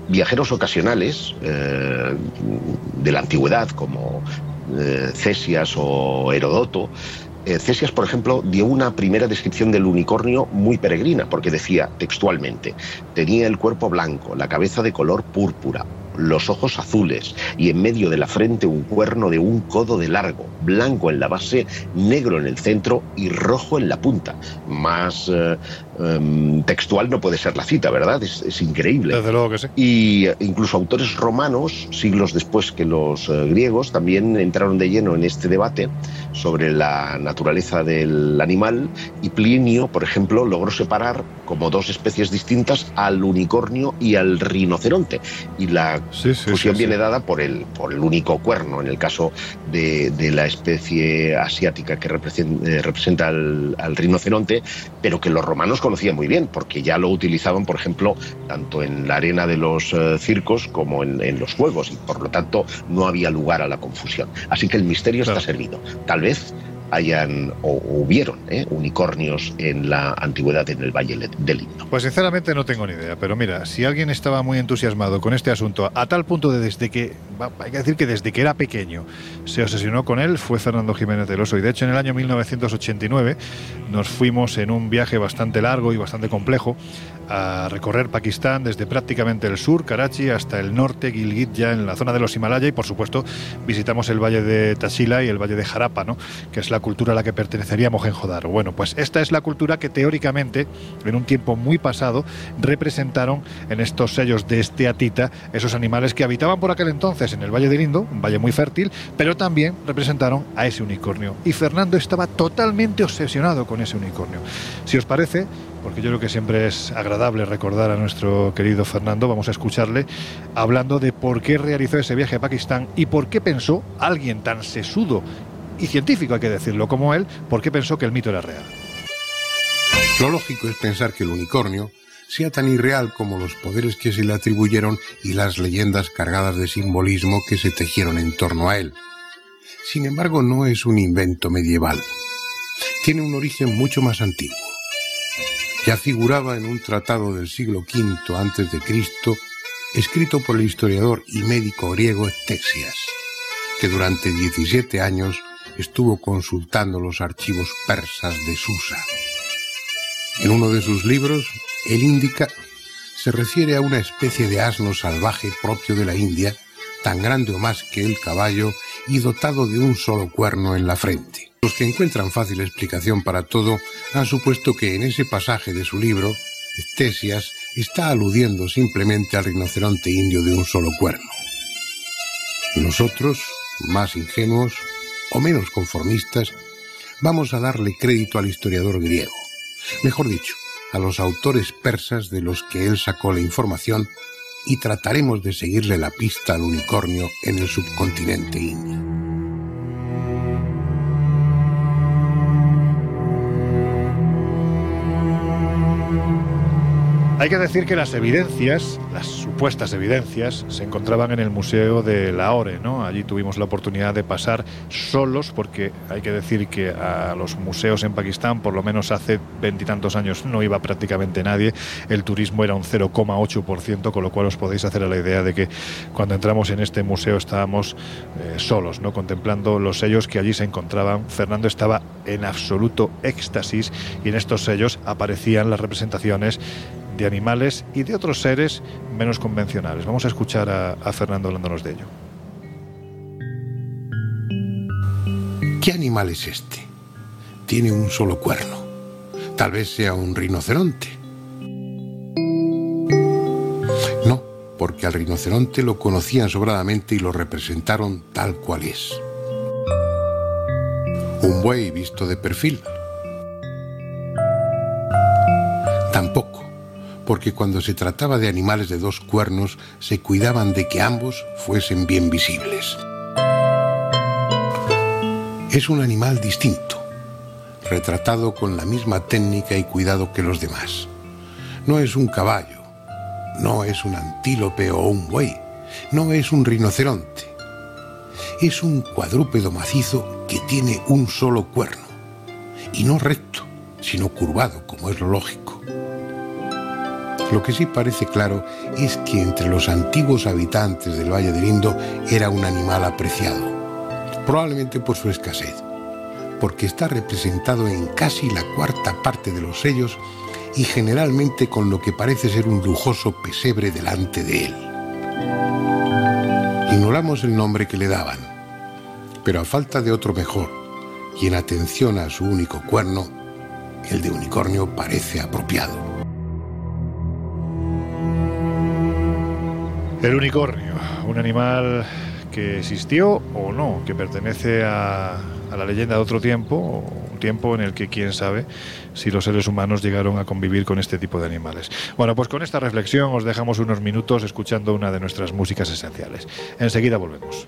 viajeros ocasionales eh, de la antigüedad, como eh, Cesias o Herodoto, eh, Cesias, por ejemplo, dio una primera descripción del unicornio muy peregrina, porque decía textualmente, tenía el cuerpo blanco, la cabeza de color púrpura, los ojos azules y en medio de la frente un cuerno de un codo de largo, blanco en la base, negro en el centro y rojo en la punta. Más eh, em, textual no puede ser la cita, ¿verdad? Es, increíble. Desde luego que sí. Y eh, incluso autores romanos, siglos después que los eh, griegos, también entraron de lleno en este debate sobre la naturaleza del animal y Plinio, por ejemplo, logró separar como dos especies distintas al unicornio y al rinoceronte. Y la fusión viene dada por el, por el único cuerno, en el caso de, la especie asiática que eh, representa, al, rinoceronte, pero que los romanos conocían muy bien, porque ya lo utilizaban, por ejemplo, tanto en la arena de los eh, circos como en, los juegos, y por lo tanto no había lugar a la confusión. Así que el misterio está servido. Tal vez hayan o hubieron ¿eh? unicornios en la antigüedad en el Valle del Indo. Pues sinceramente no tengo ni idea, pero mira, si alguien estaba muy entusiasmado con este asunto, a tal punto de desde que, hay que decir que desde que era pequeño se obsesionó con él, fue Fernando Jiménez del Oso. Y de hecho en el año 1989 nos fuimos en un viaje bastante largo y bastante complejo a recorrer Pakistán desde prácticamente el sur, Karachi, hasta el norte, Gilgit, ya en la zona de los Himalaya y por supuesto visitamos el valle de Tashila y el valle de Harappa, ¿no? que es la cultura a la que pertenecería Mohenjo-Daro. Bueno, pues esta es la cultura que teóricamente, en un tiempo muy pasado, representaron en estos sellos de esteatita esos animales que habitaban por aquel entonces en el Valle del Indo, un valle muy fértil, pero también representaron a ese unicornio. Y Fernando estaba totalmente obsesionado con ese unicornio. Si os parece, porque yo creo que siempre es agradable recordar a nuestro querido Fernando, vamos a escucharle hablando de por qué realizó ese viaje a Pakistán y por qué pensó alguien tan sesudo y científico, hay que decirlo, como él, por qué pensó que el mito era real. Lo lógico es pensar que el unicornio sea tan irreal como los poderes que se le atribuyeron y las leyendas cargadas de simbolismo que se tejieron en torno a él. Sin embargo, no es un invento medieval. Tiene un origen mucho más antiguo ya figuraba en un tratado del siglo V antes de Cristo, escrito por el historiador y médico griego Ectesias, que durante 17 años estuvo consultando los archivos persas de Susa. En uno de sus libros, el Índica se refiere a una especie de asno salvaje propio de la India, tan grande o más que el caballo y dotado de un solo cuerno en la frente. Los que encuentran fácil explicación para todo han supuesto que en ese pasaje de su libro, Estesias está aludiendo simplemente al rinoceronte indio de un solo cuerno. Nosotros, más ingenuos o menos conformistas, vamos a darle crédito al historiador griego, mejor dicho, a los autores persas de los que él sacó la información y trataremos de seguirle la pista al unicornio en el subcontinente indio. Hay que decir que las evidencias, las supuestas evidencias, se encontraban en el Museo de Lahore, ¿no? Allí tuvimos la oportunidad de pasar solos, porque hay que decir que a los museos en Pakistán, por lo menos hace veintitantos años, no iba prácticamente nadie. El turismo era un 0,8%, con lo cual os podéis hacer a la idea de que cuando entramos en este museo estábamos eh, solos, ¿no? Contemplando los sellos que allí se encontraban. Fernando estaba en absoluto éxtasis y en estos sellos aparecían las representaciones de animales y de otros seres menos convencionales. Vamos a escuchar a, Fernando hablándonos de ello. ¿Qué animal es este? Tiene un solo cuerno. Tal vez sea un rinoceronte. No, porque al rinoceronte lo conocían sobradamente y lo representaron tal cual es. Un buey visto de perfil. Tampoco porque cuando se trataba de animales de dos cuernos se cuidaban de que ambos fuesen bien visibles. Es un animal distinto, retratado con la misma técnica y cuidado que los demás. No es un caballo, no es un antílope o un buey, no es un rinoceronte. Es un cuadrúpedo macizo que tiene un solo cuerno, y no recto, sino curvado, como es lo lógico. Lo que sí parece claro es que entre los antiguos habitantes del Valle del Indo era un animal apreciado, probablemente por su escasez, porque está representado en casi la cuarta parte de los sellos y generalmente con lo que parece ser un lujoso pesebre delante de él. Ignoramos el nombre que le daban, pero a falta de otro mejor y en atención a su único cuerno, el de unicornio parece apropiado. El unicornio, un animal que existió o no, que pertenece a, la leyenda de otro tiempo, un tiempo en el que quién sabe si los seres humanos llegaron a convivir con este tipo de animales. Bueno, pues con esta reflexión os dejamos unos minutos escuchando una de nuestras músicas esenciales. Enseguida volvemos.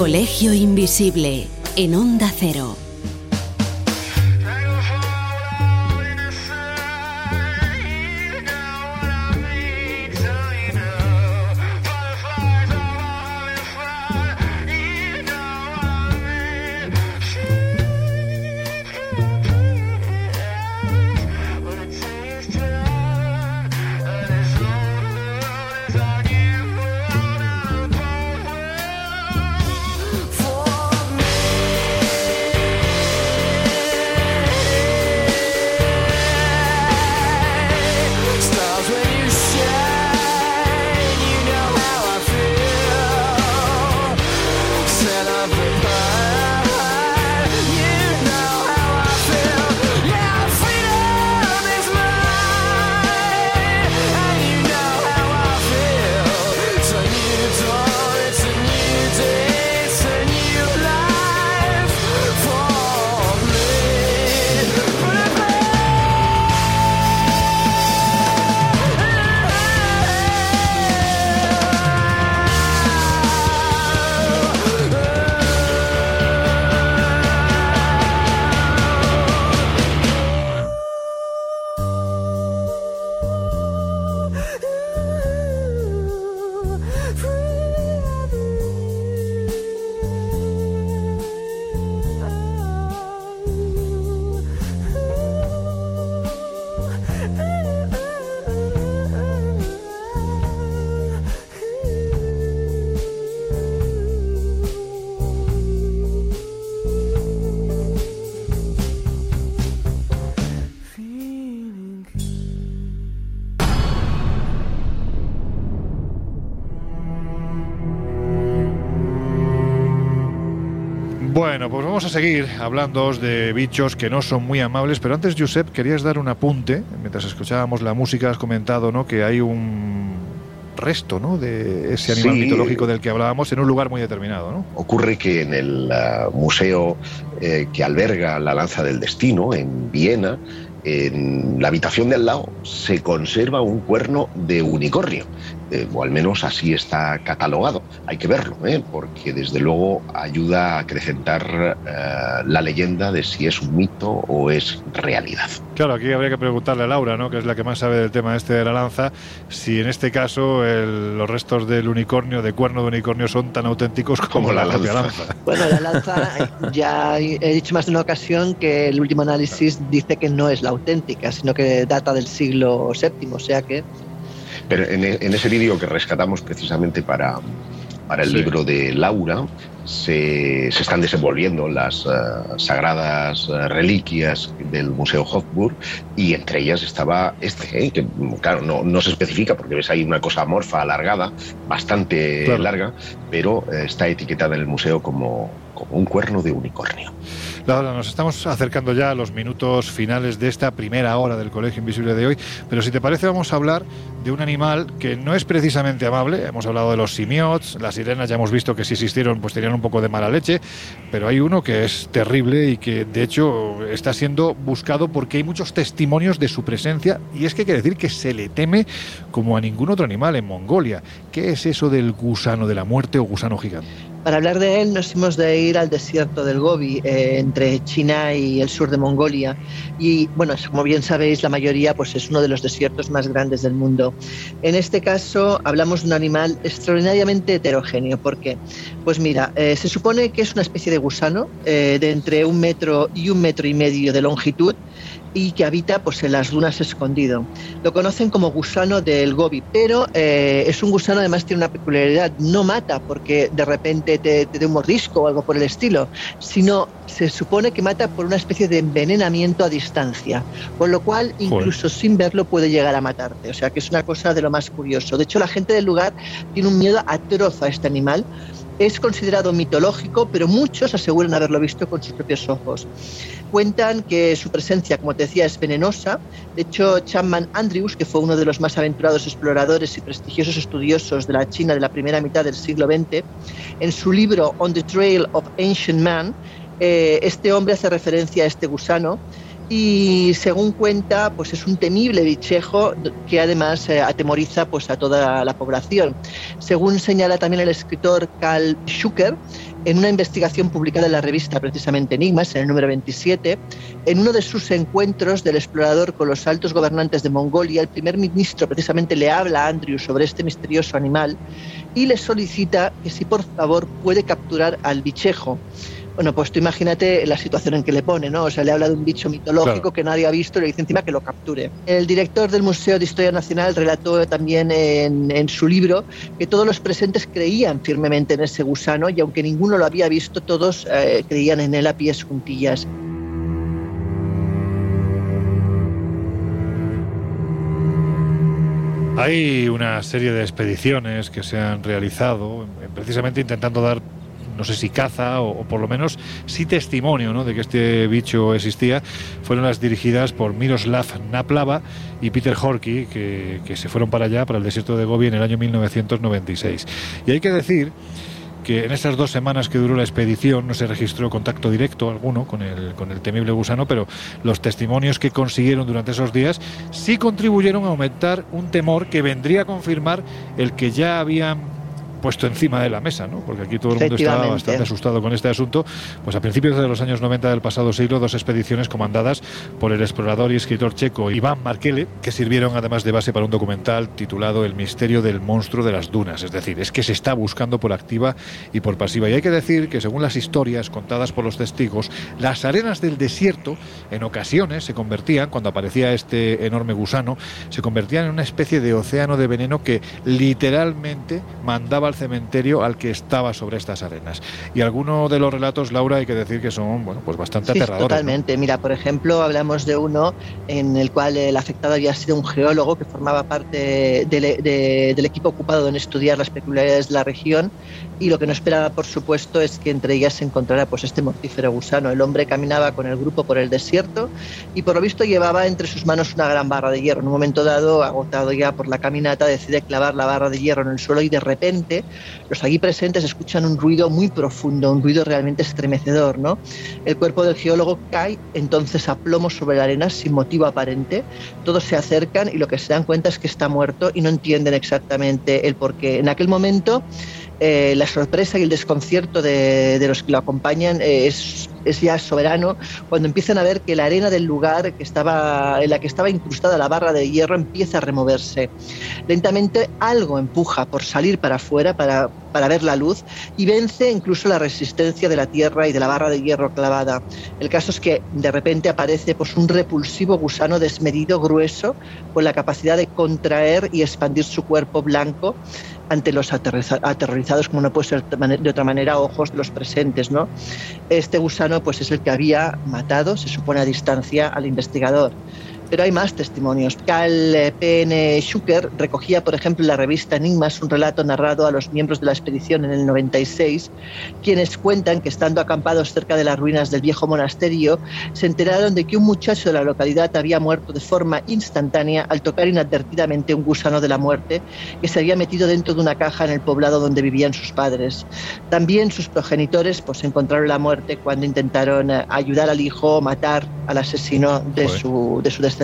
Colegio Invisible en Onda Cero. A seguir hablando de bichos que no son muy amables, pero antes, Josep, querías dar un apunte. Mientras escuchábamos la música, has comentado ¿no? que hay un resto ¿no? de ese animal mitológico del que hablábamos en un lugar muy determinado. ¿no? Ocurre que en el uh, museo eh, que alberga la Lanza del Destino, en Viena, en la habitación de al lado se conserva un cuerno de unicornio. Eh, o al menos así está catalogado. Hay que verlo, ¿eh? porque desde luego ayuda a acrecentar eh, la leyenda de si es un mito o es realidad. Claro, aquí habría que preguntarle a Laura, ¿no? que es la que más sabe del tema este de la lanza, si en este caso los restos del unicornio, de cuerno de unicornio, son tan auténticos como, la, lanza. lanza. Bueno, la lanza, ya he dicho más de una ocasión que el último análisis dice que no es la auténtica, sino que data del siglo VII, o sea que pero en, ese vídeo que rescatamos precisamente para, para el libro de Laura, se, están desenvolviendo las eh, sagradas eh, reliquias del Museo Hofburg y entre ellas estaba este, eh, que claro, no, no, se especifica porque ves ahí una cosa amorfa, alargada, bastante larga, pero está etiquetada en el museo como, como un cuerno de unicornio. Laura, nos estamos acercando ya a los minutos finales de esta primera hora del Colegio Invisible de hoy, pero si te parece vamos a hablar de un animal que no es precisamente amable. Hemos hablado de los simiots, las sirenas ya hemos visto que si existieron pues tenían un poco de mala leche, pero hay uno que es terrible y que de hecho está siendo buscado porque hay muchos testimonios de su presencia y es que que decir que se le teme como a ningún otro animal en Mongolia. ¿Qué es eso del gusano de la muerte o gusano gigante? Para hablar de él nos hemos de ir al desierto del Gobi, eh, entre China y el sur de Mongolia. Y bueno, como bien sabéis, la mayoría pues, es uno de los desiertos más grandes del mundo. En este caso hablamos de un animal extraordinariamente heterogéneo. ¿Por qué? Pues mira, eh, se supone que es una especie de gusano eh, de entre un metro y un metro y medio de longitud y que habita pues, en las dunas escondido. Lo conocen como gusano del Gobi, pero eh, es un gusano además tiene una peculiaridad, no mata porque de repente te, te dé un mordisco o algo por el estilo, sino se supone que mata por una especie de envenenamiento a distancia, con lo cual incluso sin verlo puede llegar a matarte, o sea que es una cosa de lo más curioso. De hecho la gente del lugar tiene un miedo atroz a este animal es considerado mitológico, pero muchos aseguran haberlo visto con sus propios ojos. Cuentan que su presencia, como te decía, es venenosa. De hecho, Chapman Andrews, que fue uno de los más aventurados exploradores y prestigiosos estudiosos de la China de la primera mitad del siglo XX, en su libro On the Trail of Ancient Man, eh, este hombre hace referencia a este gusano y según cuenta, pues es un temible bichejo que además eh, atemoriza pues, a toda la población. Según señala también el escritor Karl Schucker, en una investigación publicada en la revista precisamente Enigmas, en el número 27, en uno de sus encuentros del explorador con los altos gobernantes de Mongolia, el primer ministro precisamente le habla a Andrew sobre este misterioso animal y le solicita que si por favor puede capturar al bichejo. Bueno, pues tú imagínate la situación en que le pone, ¿no? O sea, le habla de un bicho mitológico que nadie ha visto y le dice encima que lo capture. El director del Museo de Historia Nacional relató también en, su libro que todos los presentes creían firmemente en ese gusano y aunque ninguno lo había visto, todos eh, creían en él a pies juntillas. Hay una serie de expediciones que se han realizado precisamente intentando dar no sé si caza o, por lo menos sí testimonio ¿no? de que este bicho existía, fueron las dirigidas por Miroslav Naplava y Peter Horky, que, se fueron para allá, para el desierto de Gobi en el año 1996. Y hay que decir que en estas dos semanas que duró la expedición no se registró contacto directo alguno con el, con el temible gusano, pero los testimonios que consiguieron durante esos días sí contribuyeron a aumentar un temor que vendría a confirmar el que ya habían puesto encima de la mesa, ¿no? porque aquí todo el mundo estaba bastante asustado con este asunto. Pues a principios de los años 90 del pasado siglo, dos expediciones comandadas por el explorador y escritor checo Iván Markele, que sirvieron además de base para un documental titulado El misterio del monstruo de las dunas. Es decir, es que se está buscando por activa y por pasiva. Y hay que decir que según las historias contadas por los testigos, las arenas del desierto en ocasiones se convertían, cuando aparecía este enorme gusano, se convertían en una especie de océano de veneno que literalmente mandaba al cementerio al que estaba sobre estas arenas. Y algunos de los relatos, Laura, hay que decir que son bueno, pues bastante aterradores. Totalmente. Mira, por ejemplo, hablamos de uno en el cual el afectado había sido un geólogo que formaba parte del equipo ocupado en estudiar las peculiaridades de la región y lo que no esperaba, por supuesto, es que entre ellas se encontrara pues, este mortífero gusano. El hombre caminaba con el grupo por el desierto y por lo visto llevaba entre sus manos una gran barra de hierro. En un momento dado, agotado ya por la caminata, decide clavar la barra de hierro en el suelo y de repente los allí presentes escuchan un ruido muy profundo, un ruido realmente estremecedor. ¿no? El cuerpo del geólogo cae entonces a plomo sobre la arena sin motivo aparente. Todos se acercan y lo que se dan cuenta es que está muerto y no entienden exactamente el porqué. En aquel momento eh, la sorpresa y el desconcierto de, los que lo acompañan eh, es, ya soberano cuando empiezan a ver que la arena del lugar en la que estaba incrustada la barra de hierro empieza a removerse. Lentamente algo empuja por salir para afuera, para, para ver la luz, y vence incluso la resistencia de la tierra y de la barra de hierro clavada. El caso es que de repente aparece pues, un repulsivo gusano desmedido, grueso, con la capacidad de contraer y expandir su cuerpo blanco ante los aterrorizados, como no puede ser de otra manera, ojos de los presentes. ¿no? Este gusano pues, es el que había matado, se supone a distancia, al investigador. Pero hay más testimonios. Carl P.N. Schucker recogía, por ejemplo, en la revista Enigmas un relato narrado a los miembros de la expedición en el 96, quienes cuentan que estando acampados cerca de las ruinas del viejo monasterio, se enteraron de que un muchacho de la localidad había muerto de forma instantánea al tocar inadvertidamente un gusano de la muerte que se había metido dentro de una caja en el poblado donde vivían sus padres. También sus progenitores pues, encontraron la muerte cuando intentaron eh, ayudar al hijo a matar al asesino de su, de su descendencia.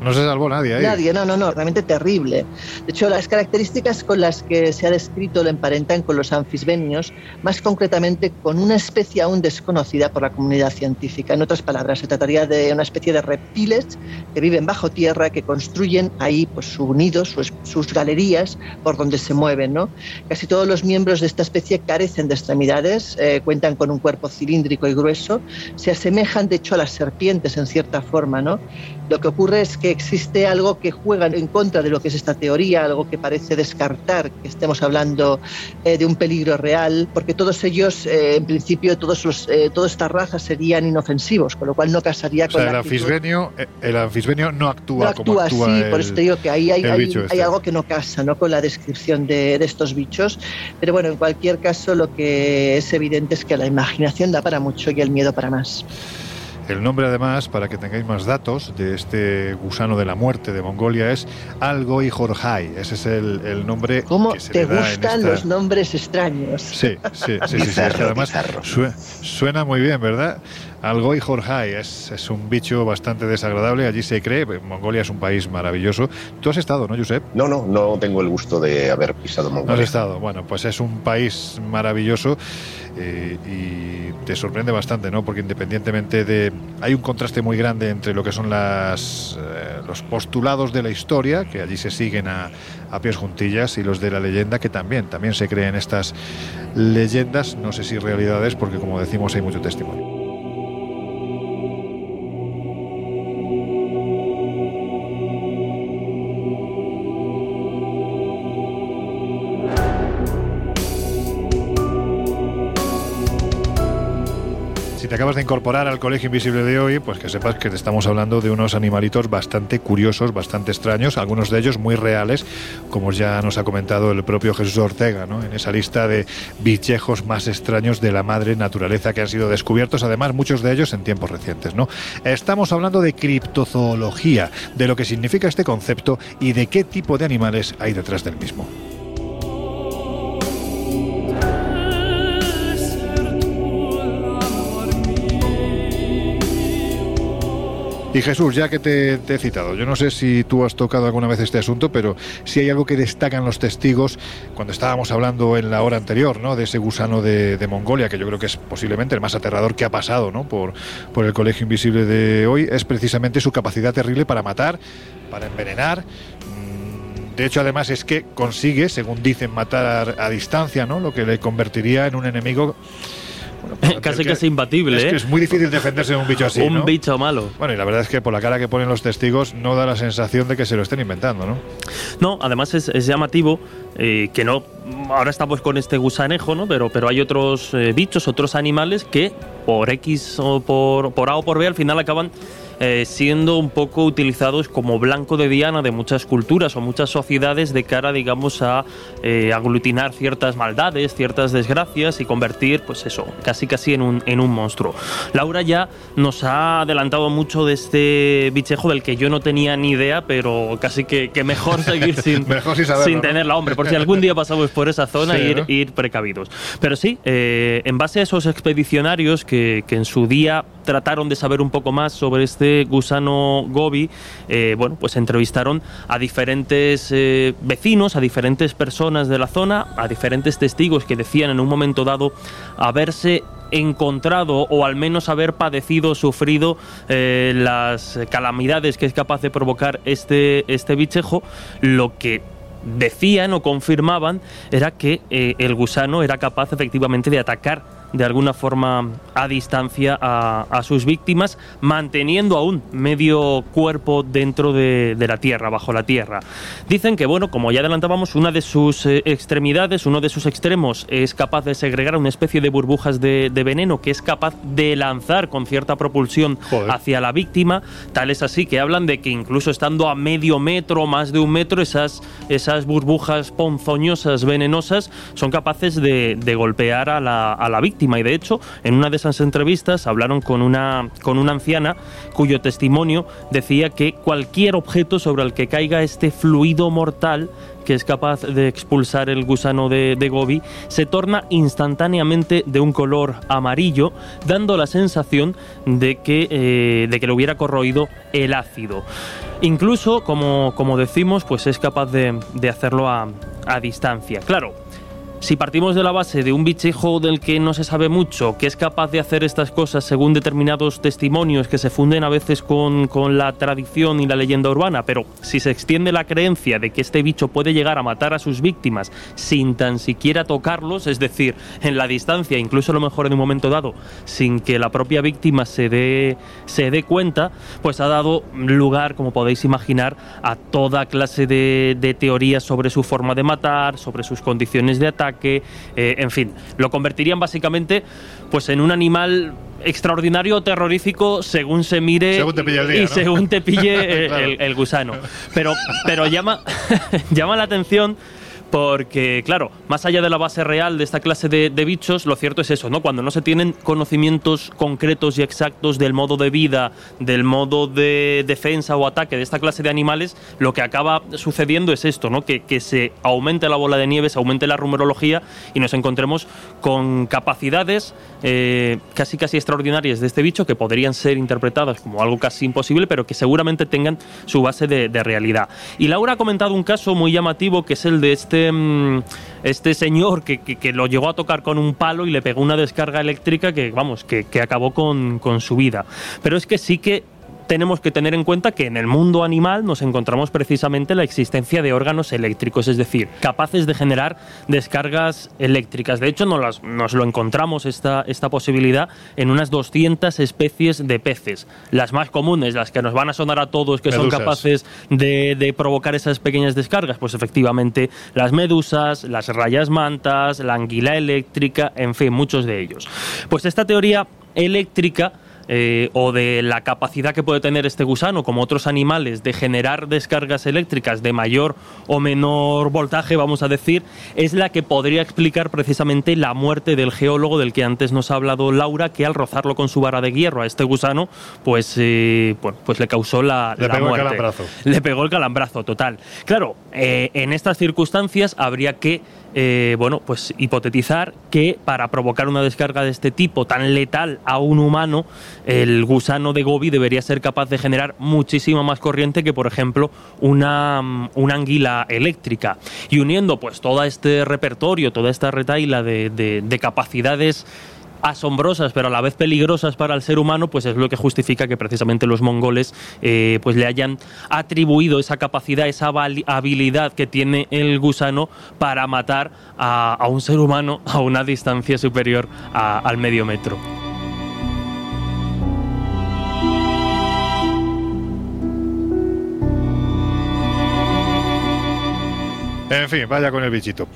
No se salvó nadie ahí. Nadie, no, no, no, realmente terrible. De hecho, las características con las que se ha descrito lo emparentan con los anfisbenios, más concretamente con una especie aún desconocida por la comunidad científica. En otras palabras, se trataría de una especie de reptiles que viven bajo tierra, que construyen ahí pues, sus nidos, sus, sus galerías por donde se mueven. ¿no? Casi todos los miembros de esta especie carecen de extremidades, eh, cuentan con un cuerpo cilíndrico y grueso, se asemejan de hecho a las serpientes en cierta forma. ¿no? Lo que ocurre es que existe algo que juega en contra de lo que es esta teoría, algo que parece descartar que estemos hablando eh, de un peligro real, porque todos ellos, eh, en principio, todos los, eh, todas estas razas serían inofensivos, con lo cual no casaría con el anfisbenio, el anfisbenio no actúa, no actúa como actúa sí, por eso te digo que ahí hay, hay, este. algo que no casa ¿no? con la descripción de, de estos bichos. Pero bueno, en cualquier caso, lo que es evidente es que la imaginación da para mucho y el miedo para más. El nombre, además, para que tengáis más datos de este gusano de la muerte de Mongolia es Algoi Jorjai. Ese es el, el nombre ¿Cómo que se te le da gustan en esta... los nombres extraños? Sí, sí, sí, sí, sí, es que además sue- suena muy bien, ¿verdad? Algoi Jorjai es, es un bicho bastante desagradable, allí se cree, Mongolia es un país maravilloso. ¿Tú has estado, no, Josep? No, no, no tengo el gusto de haber pisado No has Mongolia. estado. Bueno, pues es un país maravilloso eh, y te sorprende bastante, ¿no? Porque independientemente de... Hay un contraste muy grande entre lo que son las, eh, los postulados de la historia, que allí se siguen a, a pies juntillas, y los de la leyenda, que también, también se creen estas leyendas, no sé si realidades, porque como decimos hay mucho testimonio. De incorporar al Colegio Invisible de hoy, pues que sepas que te estamos hablando de unos animalitos bastante curiosos, bastante extraños, algunos de ellos muy reales, como ya nos ha comentado el propio Jesús Ortega, ¿no? en esa lista de bichejos más extraños de la madre naturaleza que han sido descubiertos, además muchos de ellos en tiempos recientes. ¿no? Estamos hablando de criptozoología, de lo que significa este concepto y de qué tipo de animales hay detrás del mismo. Y Jesús, ya que te, he citado, yo no sé si tú has tocado alguna vez este asunto, pero si hay algo que destacan los testigos cuando estábamos hablando en la hora anterior, ¿no? De ese gusano de, de Mongolia, que yo creo que es posiblemente el más aterrador que ha pasado, ¿no? Por, por el Colegio Invisible de hoy, es precisamente su capacidad terrible para matar, para envenenar. Mm, De hecho, además es que consigue, según dicen, matar a distancia, ¿no? Lo que le convertiría en un enemigo. Bueno, pues, Casi que- casi imbatible, es ¿eh? que es muy difícil defenderse de un bicho así. un ¿no? bicho malo. Bueno, y la verdad es que por la cara que ponen los testigos no da la sensación de que se lo estén inventando, ¿no? No, además es, es llamativo eh, que no. Ahora estamos con este gusanejo, ¿no? Pero, pero hay otros eh, bichos, otros animales que por X o por, por A o por B al final acaban eh, siendo un poco utilizados como blanco de diana de muchas culturas o muchas sociedades de cara, digamos, a eh, aglutinar ciertas maldades, ciertas desgracias y convertir, pues eso, casi casi en un, en un monstruo. Laura ya nos ha adelantado mucho de este bichejo del que yo no tenía ni idea, pero casi que, que mejor seguir sin, Mejor sin saberlo, sin ¿no? tenerla, hombre, por si algún día pasamos por esa zona, Sí, ir, ¿no? ir precavidos. Pero sí, eh, en base a esos expedicionarios que, que en su día trataron de saber un poco más sobre este gusano Gobi, eh, bueno, pues entrevistaron a diferentes eh, vecinos, a diferentes personas de la zona, a diferentes testigos que decían en un momento dado haberse encontrado o al menos haber padecido, sufrido eh, las calamidades que es capaz de provocar este, este bichejo, lo que decían o confirmaban era que el gusano era capaz efectivamente de atacar de alguna forma a distancia a, sus víctimas, manteniendo aún medio cuerpo dentro de, la tierra, bajo la tierra. Dicen que, bueno, como ya adelantábamos, una de sus eh, extremidades, uno de sus extremos, es capaz de segregar una especie de burbujas de, veneno que es capaz de lanzar con cierta propulsión hacia la víctima. Tal es así que hablan de que incluso estando a medio metro, más de un metro, esas, esas burbujas ponzoñosas, venenosas, son capaces de, golpear a la, a la víctima. Y de hecho, en una de esas entrevistas hablaron con una, con una anciana cuyo testimonio decía que cualquier objeto sobre el que caiga este fluido mortal que es capaz de expulsar el gusano de, Gobi, se torna instantáneamente de un color amarillo, dando la sensación de que, eh, de que le hubiera corroído el ácido. Incluso, como, como decimos, pues es capaz de, de hacerlo a, a distancia. Claro, si partimos de la base de un bichejo del que no se sabe mucho, que es capaz de hacer estas cosas según determinados testimonios que se funden a veces con, la tradición y la leyenda urbana, pero si se extiende la creencia de que este bicho puede llegar a matar a sus víctimas sin tan siquiera tocarlos, es decir, en la distancia, incluso a lo mejor en un momento dado, sin que la propia víctima se dé, se dé cuenta, pues ha dado lugar, como podéis imaginar, a toda clase de, de teorías sobre su forma de matar, sobre sus condiciones de ataque, que, eh, en fin, lo convertirían básicamente pues en un animal extraordinario o terrorífico según se mire y según te pille el, el, gusano. Pero, pero llama, llama la atención porque, claro, más allá de la base real de esta clase de, bichos, lo cierto es eso, ¿no? Cuando no se tienen conocimientos concretos y exactos del modo de vida, del modo de defensa o ataque de esta clase de animales, lo que acaba sucediendo es esto, ¿no? Que, se aumente la bola de nieve, se aumente la rumorología y nos encontremos con capacidades eh, casi casi extraordinarias de este bicho que podrían ser interpretadas como algo casi imposible, pero que seguramente tengan su base de realidad. Y Laura ha comentado un caso muy llamativo que es el de este este, mm, este señor que, lo llegó a tocar con un palo y le pegó una descarga eléctrica que, vamos, que, que acabó con, con su vida. Pero es que sí que tenemos que tener en cuenta que en el mundo animal nos encontramos precisamente la existencia de órganos eléctricos, es decir, capaces de generar descargas eléctricas. De hecho, nos, nos lo encontramos esta, esta posibilidad en unas 200 especies de peces. Las más comunes, las que nos van a sonar a todos, que son capaces de, de provocar esas pequeñas descargas, pues efectivamente las medusas, las rayas mantas, la anguila eléctrica, en fin, muchos de ellos. Pues esta teoría eléctrica eh, o de la capacidad que puede tener este gusano, como otros animales, de generar descargas eléctricas de mayor o menor voltaje, vamos a decir, es la que podría explicar precisamente la muerte del geólogo del que antes nos ha hablado Laura, que al rozarlo con su vara de hierro a este gusano, pues, eh, pues le causó la, le pegó El calambrazo. Le pegó el calambrazo, total. Claro, eh, en estas circunstancias habría que eh, bueno, pues hipotetizar que para provocar una descarga de este tipo tan letal a un humano, el gusano de Gobi debería ser capaz de generar muchísima más corriente que, por ejemplo, una, una anguila eléctrica. Y uniendo pues todo este repertorio, toda esta retaila de, de capacidades asombrosas pero a la vez peligrosas para el ser humano, pues es lo que justifica que precisamente los mongoles eh, pues le hayan atribuido esa capacidad, esa habilidad que tiene el gusano para matar a, un ser humano a una distancia superior al medio metro. En fin, vaya con el bichito.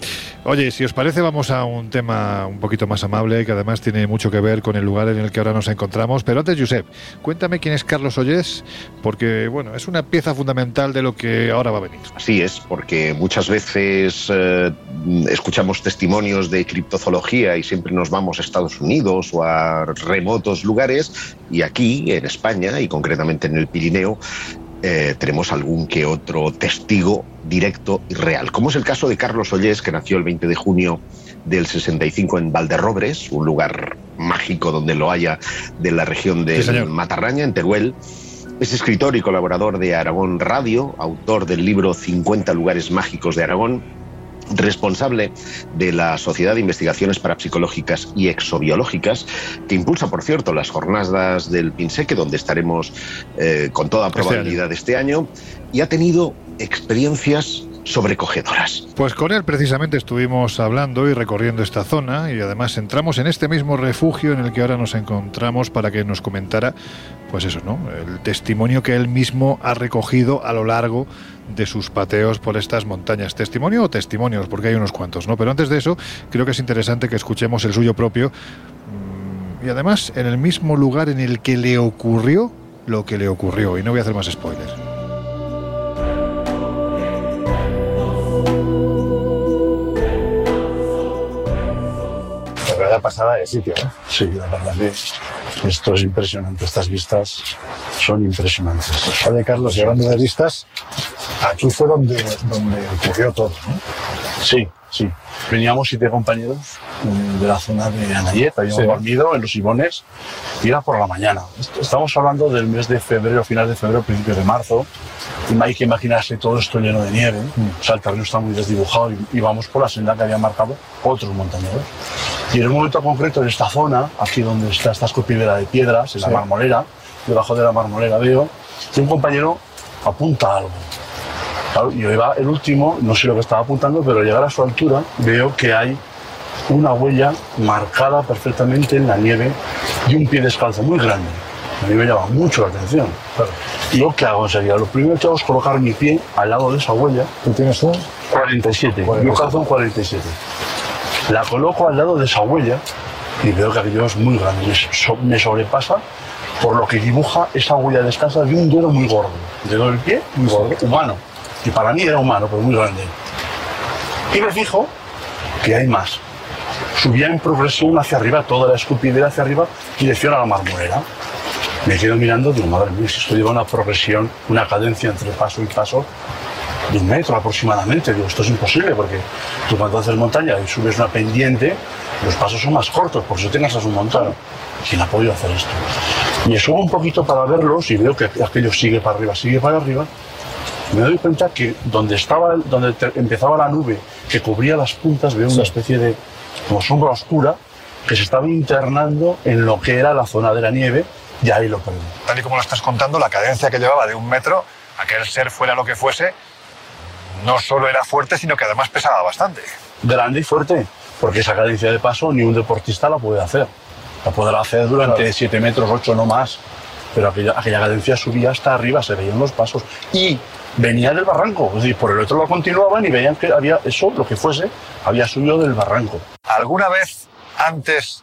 Oye, si os parece, vamos a un tema un poquito más amable, que además tiene mucho que ver con el lugar en el que ahora nos encontramos. Pero antes, Josep, cuéntame quién es Carlos Ollés, porque bueno, es una pieza fundamental de lo que ahora va a venir. Así es, porque muchas veces eh, escuchamos testimonios de criptozoología y siempre nos vamos a Estados Unidos o a remotos lugares, y aquí, en España, y concretamente en el Pirineo, eh, tenemos algún que otro testigo directo y real, como es el caso de Carlos Ollés, que nació el 20 de junio del 65 en Valderrobres, un lugar mágico donde lo haya de la región de Matarraña, en Teruel. Es escritor y colaborador de Aragón Radio, autor del libro 50 lugares mágicos de Aragón responsable de la Sociedad de Investigaciones Parapsicológicas y Exobiológicas, que impulsa, por cierto, las jornadas del Pinseque, donde estaremos eh, con toda este probabilidad este año. y ha tenido experiencias sobrecogedoras. Pues con él precisamente estuvimos hablando y recorriendo esta zona y además entramos en este mismo refugio en el que ahora nos encontramos para que nos comentara, pues eso, ¿no? El testimonio que él mismo ha recogido a lo largo de sus pateos por estas montañas. ¿Testimonio o testimonios? Porque hay unos cuantos, ¿no? Pero antes de eso, creo que es interesante que escuchemos el suyo propio mm, y además en el mismo lugar en el que le ocurrió lo que le ocurrió. Y no voy a hacer más spoilers. Pasada de sitio. ¿eh? Sí, la verdad que esto es impresionante. Estas vistas son impresionantes. Vale, Carlos, y hablando de vistas, aquí fue donde, donde ocurrió todo. ¿no? Sí, sí. Veníamos siete compañeros de la zona de Anayet, habíamos dormido en los Ibones y era por la mañana. Estamos hablando del mes de febrero, final de febrero, principios de marzo. Y hay que imaginarse todo esto lleno de nieve. O sea, el terreno está muy desdibujado y, vamos por la senda que habían marcado otros montañeros. Y en un momento concreto, en esta zona, aquí donde está esta escupidera de piedras, en la marmolera, debajo de la marmolera veo que un compañero apunta algo. Claro, yo iba el último, no sé lo que estaba apuntando, pero al llegar a su altura veo que hay una huella marcada perfectamente en la nieve y un pie descalzo muy grande. A mí me llama mucho la atención. Y lo que hago enseguida, lo primero que hago es colocar mi pie al lado de esa huella. ¿Tú tienes un? 47. Yo calzo un 47. La coloco al lado de esa huella y veo que aquello es muy grande. Me sobrepasa por lo que dibuja esa huella descalza de un dedo muy gordo. Dedo del pie muy gordo, humano. Y para mí era humano, pero muy grande. Y me fijo que hay más. Subía en progresión hacia arriba, toda la escupidera hacia arriba, dirección a la marmolera. Me quedo mirando, digo, madre mía, si esto lleva una progresión, una cadencia entre paso y paso, de un metro aproximadamente. Digo, esto es imposible porque tú cuando haces montaña y subes una pendiente, los pasos son más cortos, por eso tengas a su montano. ¿Quién ha podido hacer esto? Me subo un poquito para verlos y veo que aquello sigue para arriba, sigue para arriba. Me doy cuenta que donde, estaba, donde empezaba la nube que cubría las puntas, veo una especie de como sombra oscura que se estaba internando en lo que era la zona de la nieve y ahí lo perdí. Tal y como lo estás contando, la cadencia que llevaba de un metro, aquel ser fuera lo que fuese, no solo era fuerte, sino que además pesaba bastante. Grande y fuerte, porque esa cadencia de paso ni un deportista la puede hacer. La podrá hacer durante 7 metros, 8 no más. Pero aquella, aquella cadencia subía hasta arriba, se veían los pasos. Y venía del barranco, es decir, por el otro lo continuaban y veían que había eso, lo que fuese, había subido del barranco. ¿Alguna vez antes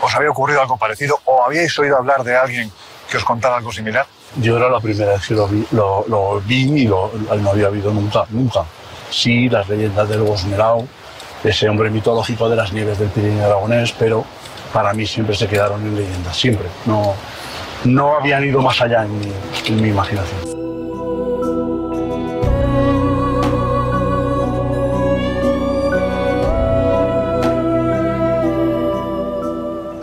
os había ocurrido algo parecido o habíais oído hablar de alguien que os contara algo similar? Yo era la primera vez que lo vi, lo, vi y lo, no había habido nunca, nunca. Sí, las leyendas del Bosmerau, ese hombre mitológico de las nieves del Pirineo Aragonés, pero para mí siempre se quedaron en leyendas, siempre. No, no habían ido más allá en mi, en mi imaginación.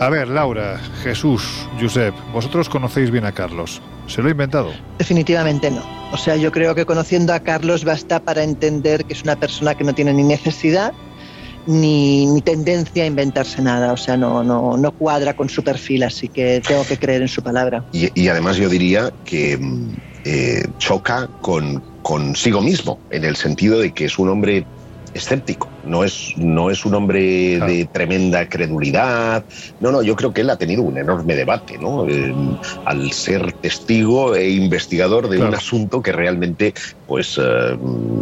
A ver, Laura, Jesús, Josep, vosotros conocéis bien a Carlos. ¿Se lo ha inventado? Definitivamente no. O sea, yo creo que conociendo a Carlos basta para entender que es una persona que no tiene ni necesidad ni, tendencia a inventarse nada. O sea, no, no, no cuadra con su perfil, así que tengo que creer en su palabra. Y, además yo diría que eh, choca con consigo mismo, en el sentido de que es un hombre escéptico, no es, no es un hombre de tremenda credulidad. No, no, yo creo que él ha tenido un enorme debate, ¿no? Eh, al ser testigo e investigador de un asunto que realmente, pues, eh,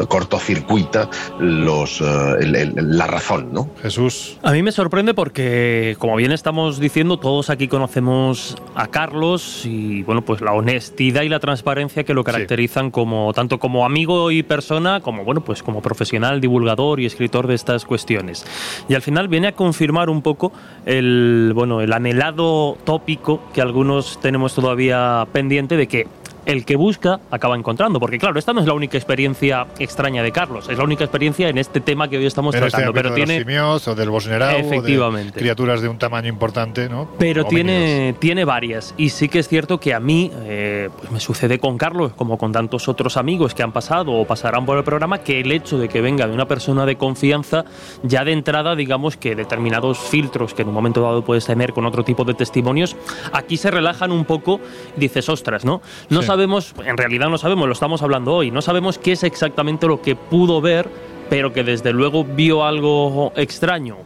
cortocircuita los, eh, la razón, ¿no? Jesús. A mí me sorprende porque, como bien estamos diciendo, todos aquí conocemos a Carlos y, bueno, pues la honestidad y la transparencia que lo caracterizan como, tanto como amigo y persona, como, bueno, pues como profesional, divulgador y escritor de estas cuestiones. Y al final viene a confirmar un poco el, bueno, el anhelado tópico que algunos tenemos todavía pendiente de que el que busca acaba encontrando. Porque claro, esta no es la única experiencia extraña de Carlos, es la única experiencia en este tema que hoy estamos este tratando. pero tiene simios o del Bosnerau, efectivamente, criaturas de un tamaño importante, ¿no? Pero tiene, tiene varias y sí que es cierto que a mí eh, pues me sucede con Carlos, como con tantos otros amigos que han pasado o pasarán por el programa, que el hecho de que venga de una persona de confianza ya de entrada, digamos que determinados filtros que en un momento dado puedes tener con otro tipo de testimonios, aquí se relajan un poco. Dices, ostras, ¿no? No sabemos, en realidad no sabemos, lo estamos hablando hoy, no sabemos qué es exactamente lo que pudo ver, pero que desde luego vio algo extraño.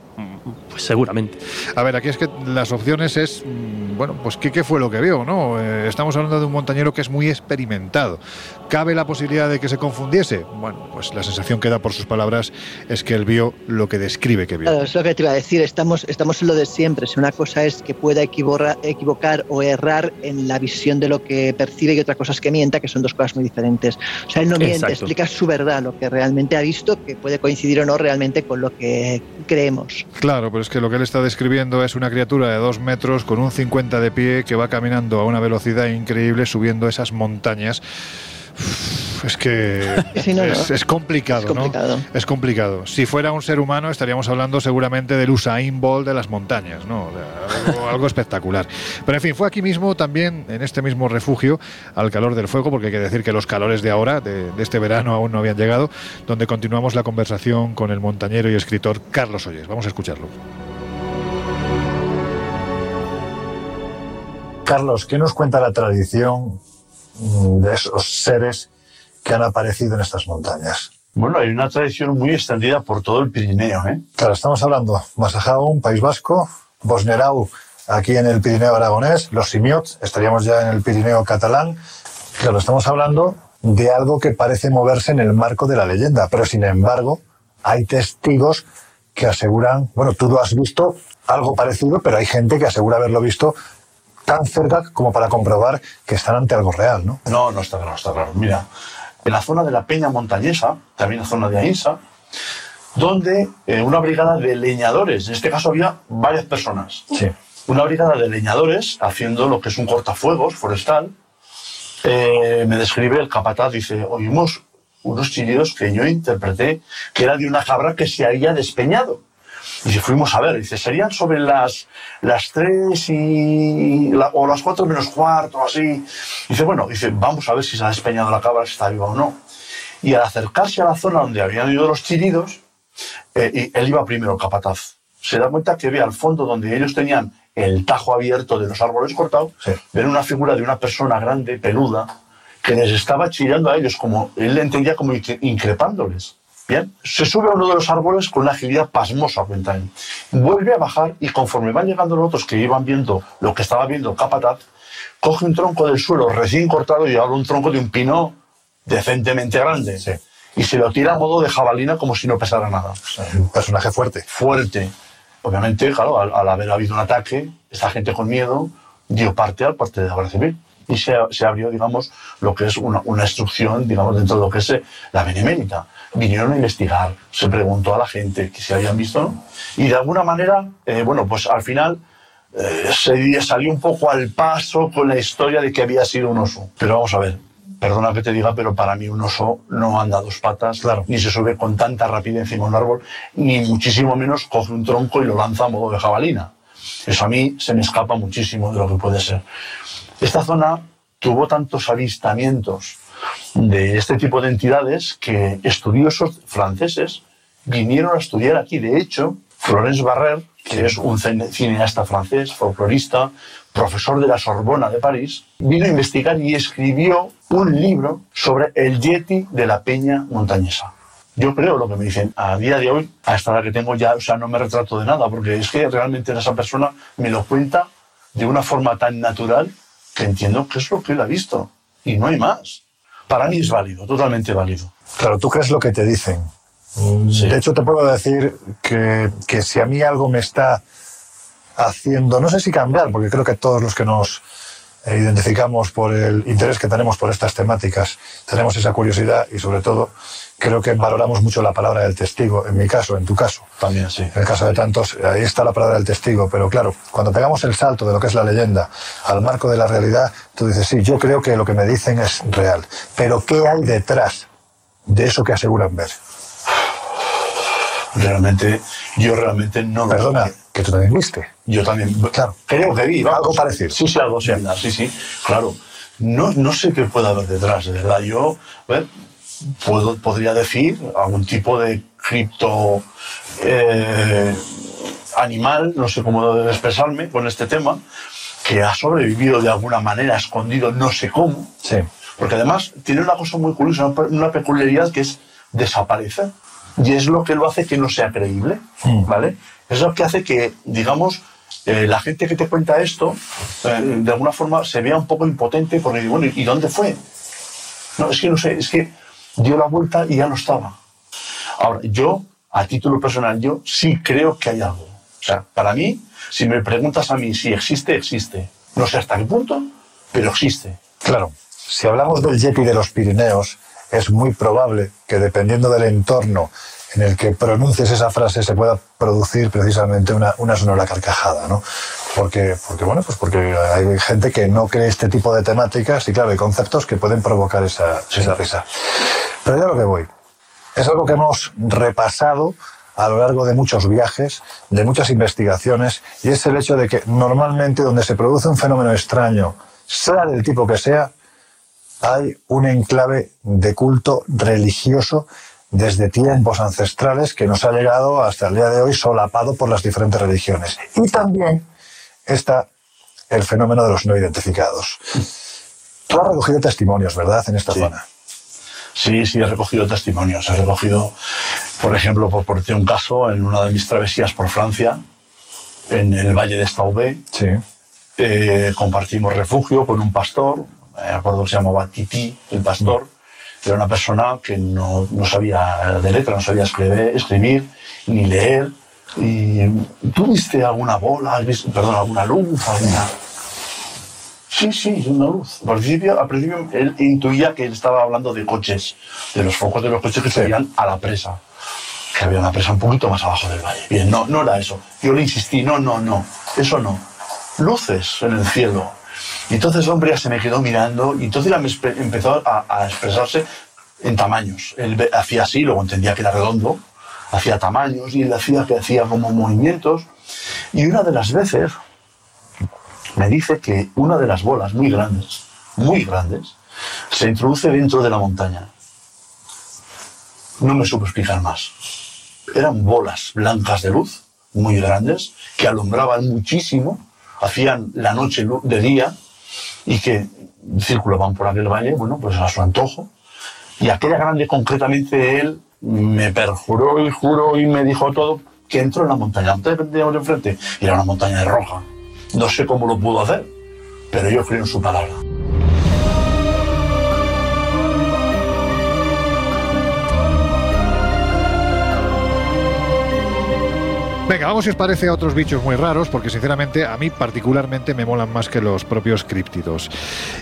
Pues seguramente. A ver, aquí es que las opciones es, mm, bueno, pues ¿qué, fue lo que vio? ¿no? Eh, estamos hablando de un montañero que es muy experimentado. ¿Cabe la posibilidad de que se confundiese? Bueno, pues la sensación que da por sus palabras es que él vio lo que describe que vio. Claro, es lo que te iba a decir, estamos, estamos en lo de siempre. Si una cosa es que pueda equivocar, equivocar o errar en la visión de lo que percibe y otra cosa es que mienta, que son dos cosas muy diferentes. O sea, él no miente, Exacto. explica su verdad, lo que realmente ha visto, que puede coincidir o no realmente con lo que creemos. Claro, pero es que lo que él está describiendo es una criatura de dos metros con un 50 de pie que va caminando a una velocidad increíble subiendo esas montañas. Es que Sí, no, no. es, complicado, Es complicado. ¿no? Es complicado. Si fuera un ser humano estaríamos hablando seguramente del Usain Bolt de las montañas, ¿no? O sea, algo, algo espectacular. Pero en fin, fue aquí mismo también, en este mismo refugio, al calor del fuego, porque hay que decir que los calores de ahora, de, de este verano, aún no habían llegado, donde continuamos la conversación con el montañero y escritor Carlos Oyes. Vamos a escucharlo. Carlos, ¿qué nos cuenta la tradición de esos seres que han aparecido en estas montañas? Bueno, hay una tradición muy extendida por todo el Pirineo. ¿eh? Claro, estamos hablando Masajaun, País Vasco, Bosnerau, aquí en el Pirineo aragonés, los Simiots, estaríamos ya en el Pirineo catalán. Claro, estamos hablando de algo que parece moverse en el marco de la leyenda, pero sin embargo hay testigos que aseguran, bueno, tú lo has visto algo parecido, pero hay gente que asegura haberlo visto tan cerca como para comprobar que están ante algo real, ¿no? No, no está claro, está claro. Mira, en la zona de la Peña Montañesa, también la zona de Ainsa, donde eh, una brigada de leñadores, en este caso había varias personas, Sí. una brigada de leñadores haciendo lo que es un cortafuegos forestal, eh, me describe el capataz, dice, oímos unos chillidos que yo interpreté que era de una cabra que se había despeñado. Y si fuimos a ver, dice, serían sobre las, las 3 y, la- o las 4 menos cuarto, así. Dice, bueno, dice, vamos a ver si se ha despeñado la cabra, si está viva o no. Y al acercarse a la zona donde habían ido los chillidos, eh, y él iba primero, capataz. Se da cuenta que ve al fondo donde ellos tenían el tajo abierto de los árboles cortados, Sí. ven una figura de una persona grande, peluda, que les estaba chillando a ellos, como él le entendía como incre- increpándoles. Bien, se sube a uno de los árboles con una agilidad pasmosa, cuenta él. Vuelve a bajar y conforme van llegando los otros que iban viendo lo que estaba viendo el capataz, coge un tronco del suelo recién cortado y ahora un tronco de un pino decentemente grande. Sí. Y se lo tira a modo de jabalina como si no pesara nada Un personaje fuerte. fuerte. Obviamente, claro, al, al haber habido un ataque, esta gente con miedo dio parte al parte de la Guardia Civil. Y se, se abrió, digamos, lo que es una, una instrucción, digamos, dentro de lo que es eh, la Benemérita. Vinieron a investigar, se preguntó a la gente que si habían visto, ¿no? Y de alguna manera, eh, bueno, pues al final eh, se salió un poco al paso con la historia de que había sido un oso. Pero vamos a ver, perdona que te diga, pero para mí un oso no anda a dos patas, Claro. ni se sube con tanta rapidez encima de un árbol, ni muchísimo menos coge un tronco y lo lanza a modo de jabalina. Eso a mí se me escapa muchísimo de lo que puede ser. Esta zona tuvo tantos avistamientos de este tipo de entidades que estudiosos franceses vinieron a estudiar aquí. De hecho, Florence Barrer, que es un cine- cineasta francés, folclorista, profesor de la Sorbona de París, vino a investigar y escribió un libro sobre el Yeti de la Peña Montañesa. Yo creo lo que me dicen. A día de hoy, a esta edad que tengo ya, o sea, no me retrato de nada, porque es que realmente esa persona me lo cuenta de una forma tan natural que entiendo que es lo que él ha visto. Y no hay más. Para mí es válido, totalmente válido. Claro, tú crees lo que te dicen. Sí. De hecho, te puedo decir que, que si a mí algo me está haciendo, no sé si cambiar, porque creo que todos los que nos eh, identificamos por el interés que tenemos por estas temáticas, tenemos esa curiosidad y sobre todo creo que valoramos mucho la palabra del testigo, en mi caso, en tu caso. También, sí. En el caso de tantos, ahí está la palabra del testigo, pero claro, cuando pegamos el salto de lo que es la leyenda al marco de la realidad, tú dices, sí, yo creo que lo que me dicen es real, pero ¿qué hay detrás de eso que aseguran ver? Realmente, yo realmente no Perdona, que tú también viste. Yo también. Claro. Creo que vi. Algo parecido. Sí, sí, algo similar. Sí, sí. Claro. No, no sé qué puede haber detrás, de verdad. Yo puedo, podría decir algún tipo de cripto eh, animal, no sé cómo expresarme con este tema, que ha sobrevivido de alguna manera, escondido no sé cómo. Sí. Porque además tiene una cosa muy curiosa, una peculiaridad que es desaparecer. Y es lo que lo hace que no sea creíble, mm. ¿vale? Es lo que hace que, digamos, eh, la gente que te cuenta esto, eh, de alguna forma se vea un poco impotente porque, bueno, ¿y dónde fue? No, es que no sé, es que dio la vuelta y ya no estaba. Ahora, yo, a título personal, yo sí creo que hay algo. O sea, para mí, si me preguntas a mí si existe, existe. No sé hasta qué punto, pero existe. Claro, si hablamos del Yeti de los Pirineos, es muy probable que dependiendo del entorno en el que pronuncies esa frase se pueda producir precisamente una, una sonora carcajada, ¿no? Porque, porque, bueno, pues porque hay gente que no cree este tipo de temáticas y claro, hay conceptos que pueden provocar esa, esa risa. Pero ya lo que voy. Es algo que hemos repasado a lo largo de muchos viajes, de muchas investigaciones, y es el hecho de que normalmente donde se produce un fenómeno extraño, sea del tipo que sea, hay un enclave de culto religioso desde tiempos ancestrales que nos ha llegado hasta el día de hoy solapado por las diferentes religiones. Y también está el fenómeno de los no identificados. Tú has recogido testimonios, ¿verdad?, en esta zona. Sí, sí, he recogido testimonios. He recogido, por ejemplo, por ponerte un caso, en una de mis travesías por Francia, en el Valle de Staubé, sí. Eh, compartimos refugio con un pastor, me acuerdo que se llamaba Titi, el pastor, era una persona que no, no sabía de letra, no sabía escribir, escribir ni leer. ¿Y tú viste alguna bola, perdón, alguna luz, alguna... Sí, sí, una luz. Al principio, al principio él intuía que él estaba hablando de coches, de los focos de los coches que se a la presa. Que había una presa un poquito más abajo del valle. Bien, no, no era eso. Yo le insistí, no, no, no, eso no. Luces en el cielo, y entonces el hombre ya se me quedó mirando y entonces empezó a, expresarse en tamaños. Él hacía así, luego entendía que era redondo, hacía tamaños y él hacía que hacía como movimientos. Y una de las veces me dice que una de las bolas muy grandes, muy grandes, se introduce dentro de la montaña. No me supo explicar más. Eran bolas blancas de luz, muy grandes, que alumbraban muchísimo, hacían la noche de día y que circulaban por aquel valle, bueno, pues a su antojo. Y aquella grande, concretamente, él me perjuró y juró y me dijo todo que entró en la montaña. Antes teníamos enfrente y era una montaña de roja. No sé cómo lo pudo hacer, pero yo creo en su palabra. Venga, vamos si os parece a otros bichos muy raros, porque sinceramente a mí particularmente me molan más que los propios críptidos.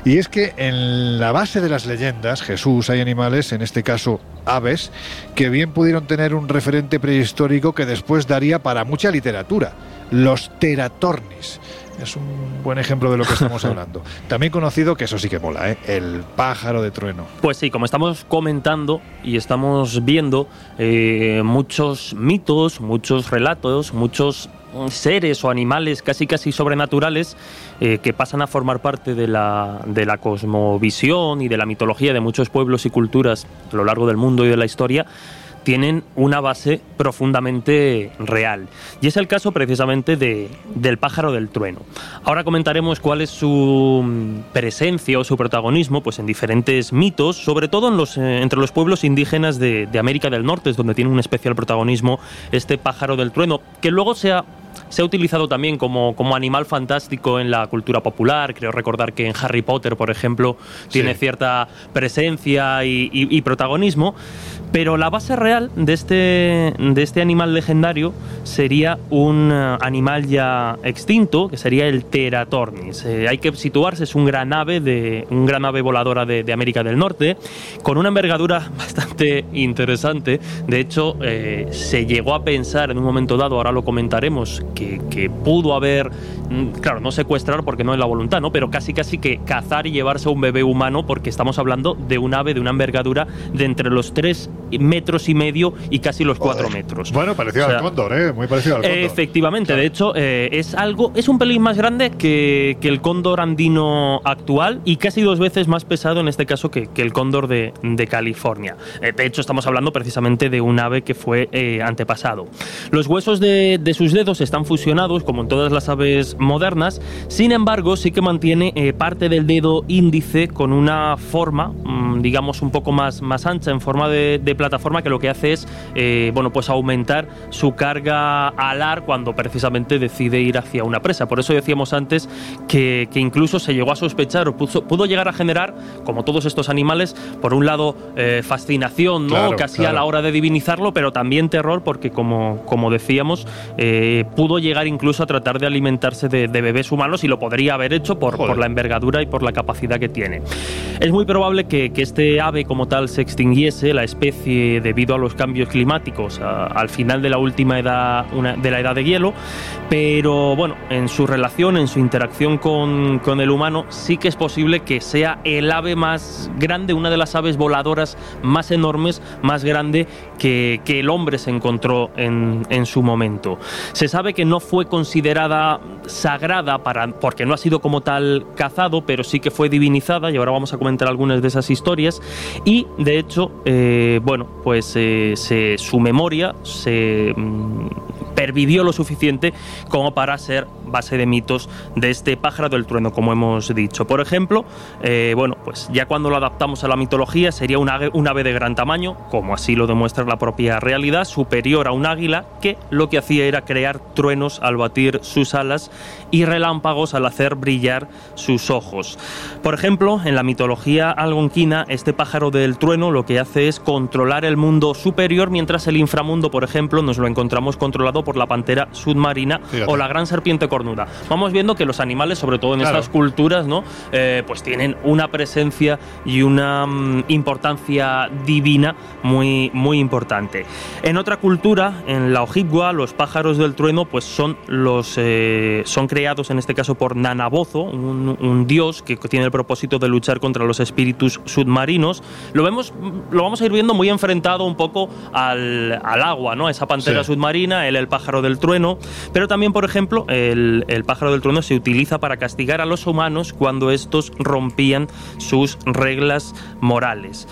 Y es que en la base de las leyendas, Jesús, hay animales, en este caso aves, que bien pudieron tener un referente prehistórico que después daría para mucha literatura, los teratornis. Es un buen ejemplo de lo que estamos hablando. También conocido, que eso sí que mola, ¿eh? el pájaro de trueno. Pues sí, como estamos comentando y estamos viendo eh, muchos mitos, muchos relatos, muchos seres o animales casi casi sobrenaturales eh, que pasan a formar parte de la, de la cosmovisión y de la mitología de muchos pueblos y culturas a lo largo del mundo y de la historia tienen una base profundamente real. Y es el caso precisamente de, del pájaro del trueno. Ahora comentaremos cuál es su mm, presencia o su protagonismo pues en diferentes mitos, sobre todo en los, eh, entre los pueblos indígenas de, de América del Norte, es donde tiene un especial protagonismo este pájaro del trueno, que luego se ha se ha utilizado también como, como animal fantástico en la cultura popular. Creo recordar que en Harry Potter, por ejemplo, tiene cierta presencia y, protagonismo. Pero la base real de este, de este animal legendario sería un eh, animal ya extinto, que sería el Teratornis. Eh, hay que situarse, es un gran ave, de, un gran ave voladora de, América del Norte, con una envergadura bastante interesante. De hecho, eh, se llegó a pensar en un momento dado, ahora lo comentaremos, que, pudo haber, mm, claro, no secuestrar porque no es la voluntad, ¿no? Pero casi casi que cazar y llevarse a un bebé humano porque estamos hablando de un ave de una envergadura de entre los 3 metros y medio y casi los cuatro metros. Bueno, parecido al cóndor, ¿eh? Muy parecido al cóndor. Efectivamente, de hecho, eh, es algo, es un pelín más grande que, el cóndor andino actual y casi dos veces más pesado en este caso que, el cóndor de, California. Eh, de hecho, estamos hablando precisamente de un ave que fue eh, antepasado. Los huesos de, sus dedos están fusionados, como en todas las aves modernas, sin embargo, sí que mantiene parte del dedo índice con una forma, mm, digamos, un poco más, más ancha, en forma de, plataforma, que lo que hace es, bueno, pues aumentar su carga alar cuando precisamente decide ir hacia una presa. Por eso decíamos antes que, incluso se llegó a sospechar o pudo, llegar a generar, como todos estos animales, por un lado eh, fascinación, ¿no? casi a la hora de divinizarlo, pero también terror porque, como, como decíamos, eh, pudo llegar incluso a tratar de alimentarse de, bebés humanos y lo podría haber hecho por, por, la envergadura y por la capacidad que tiene. Es muy probable que, este ave como tal se extinguiese, la especie, debido a los cambios climáticos al final de la última edad, de la edad de hielo, pero bueno, en su relación, en su interacción con, el humano, sí que es posible que sea el ave más grande, una de las aves voladoras más enormes, más grande que, el hombre se encontró en, su momento. Se sabe que no fue considerada sagrada para, porque no ha sido como tal cazado, pero sí que fue divinizada, y ahora vamos a comentar algunas de esas historias, y de hecho, eh, bueno, pues eh, su memoria se mm, pervivió lo suficiente como para ser base de mitos de este pájaro del trueno, como hemos dicho. Por ejemplo, eh, bueno, pues ya cuando lo adaptamos a la mitología sería un ave, un ave de gran tamaño, como así lo demuestra la propia realidad, superior a un águila, que lo que hacía era crear truenos al batir sus alas y relámpagos al hacer brillar sus ojos. Por ejemplo, en la mitología algonquina, este pájaro del trueno lo que hace es controlar el mundo superior, mientras el inframundo, por ejemplo, nos lo encontramos controlado por la pantera submarina o la gran serpiente cornuda. Vamos viendo que los animales, sobre todo en estas culturas, ¿no? Eh, pues tienen una presencia y una mm, importancia divina muy, muy importante. En otra cultura, en la Ojibwa, los pájaros del trueno, pues son los eh, son creados en este caso por Nanabozo, un, dios que tiene el propósito de luchar contra los espíritus submarinos. Lo vemos, lo vamos a ir viendo muy enfrentado un poco al, agua, ¿no? Esa pantera submarina, el, el pájaro del trueno, pero también, por ejemplo, el, pájaro del trueno se utiliza para castigar a los humanos cuando estos rompían sus reglas morales.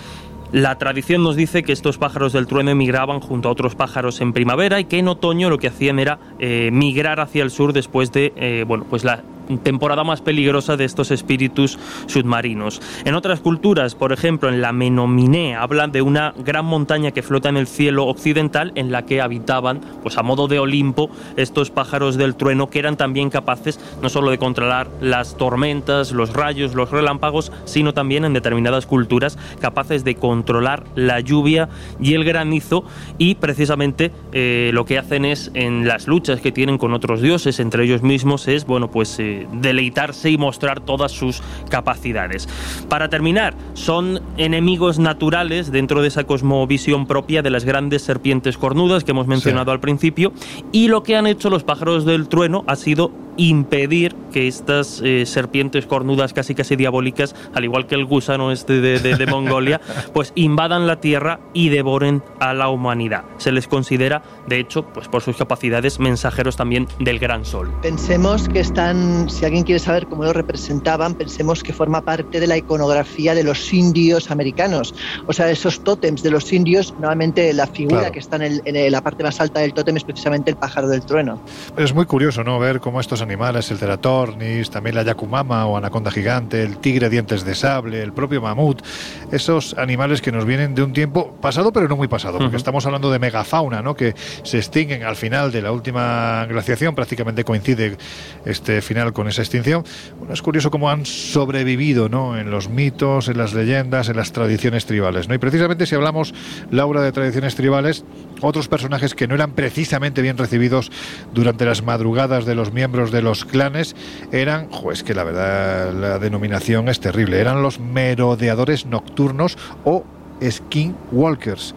La tradición nos dice que estos pájaros del trueno emigraban junto a otros pájaros en primavera y que en otoño lo que hacían era eh, migrar hacia el sur después de eh, bueno, pues la temporada más peligrosa de estos espíritus submarinos. En otras culturas, por ejemplo, en la Menominé, hablan de una gran montaña que flota en el cielo occidental en la que habitaban, pues a modo de Olimpo, estos pájaros del trueno que eran también capaces no solo de controlar las tormentas, los rayos, los relámpagos, sino también en determinadas culturas capaces de controlar la lluvia y el granizo y precisamente eh, lo que hacen es en las luchas que tienen con otros dioses, entre ellos mismos, es bueno pues eh, deleitarse y mostrar todas sus capacidades. Para terminar, son enemigos naturales dentro de esa cosmovisión propia de las grandes serpientes cornudas que hemos mencionado al principio y lo que han hecho los pájaros del trueno ha sido impedir que estas eh, serpientes cornudas casi casi diabólicas, al igual que el gusano este de, Mongolia, pues invadan la tierra y devoren a la humanidad. Se les considera, de hecho, pues por sus capacidades mensajeros también del gran sol. Pensemos que están, si alguien quiere saber cómo lo representaban, pensemos que forma parte de la iconografía de los indios americanos. O sea, esos tótems de los indios, normalmente la figura que está en, en, la parte más alta del tótem es precisamente el pájaro del trueno. Es muy curioso, ¿no? Ver cómo estos animales, el ceratornis, también la yacumama o anaconda gigante, el tigre dientes de sable, el propio mamut, esos animales que nos vienen de un tiempo pasado pero no muy pasado, porque estamos hablando de megafauna, ¿no? que se extinguen al final de la última glaciación, prácticamente coincide este final con esa extinción. Bueno, es curioso cómo han sobrevivido ¿no? en los mitos, en las leyendas, en las tradiciones tribales. ¿no? Y precisamente si hablamos, Laura, de tradiciones tribales, otros personajes que no eran precisamente bien recibidos durante las madrugadas de los miembros de los clanes eran, pues que la verdad la denominación es terrible, eran los merodeadores nocturnos o skinwalkers.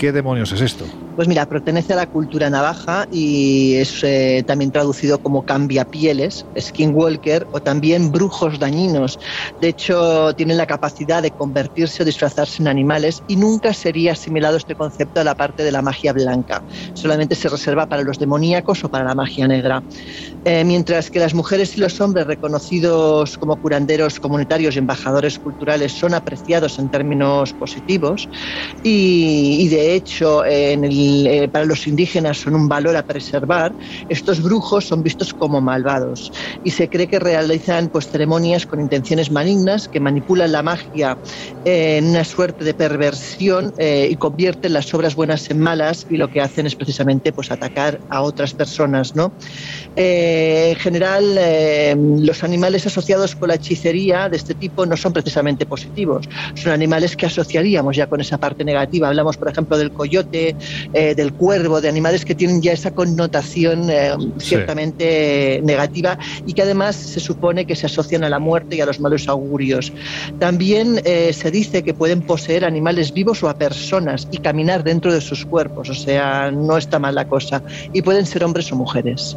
¿Qué demonios es esto? Pues mira, pertenece a la cultura navaja y es eh, también traducido como cambia pieles, skinwalker o también brujos dañinos. De hecho, tienen la capacidad de convertirse o disfrazarse en animales y nunca sería asimilado este concepto a la parte de la magia blanca. Solamente se reserva para los demoníacos o para la magia negra. Eh, mientras que las mujeres y los hombres reconocidos como curanderos comunitarios y embajadores culturales son apreciados en términos positivos y, de hecho eh, para los indígenas son un valor a preservar, estos brujos son vistos como malvados y se cree que realizan pues, ceremonias con intenciones malignas que manipulan la magia en una suerte de perversión eh, y convierten las obras buenas en malas y lo que hacen es precisamente pues, atacar a otras personas. ¿no? en general, los animales asociados con la hechicería de este tipo no son precisamente positivos. Son animales que asociaríamos ya con esa parte negativa. Hablamos, por ejemplo, del coyote, eh, del cuervo, de animales que tienen ya esa connotación eh, ciertamente negativa y que además se supone que se asocian a la muerte y a los malos augurios. También eh, se dice que pueden poseer animales vivos o a personas y caminar dentro de sus cuerpos, o sea, no está mal la cosa. Y pueden ser hombres o mujeres.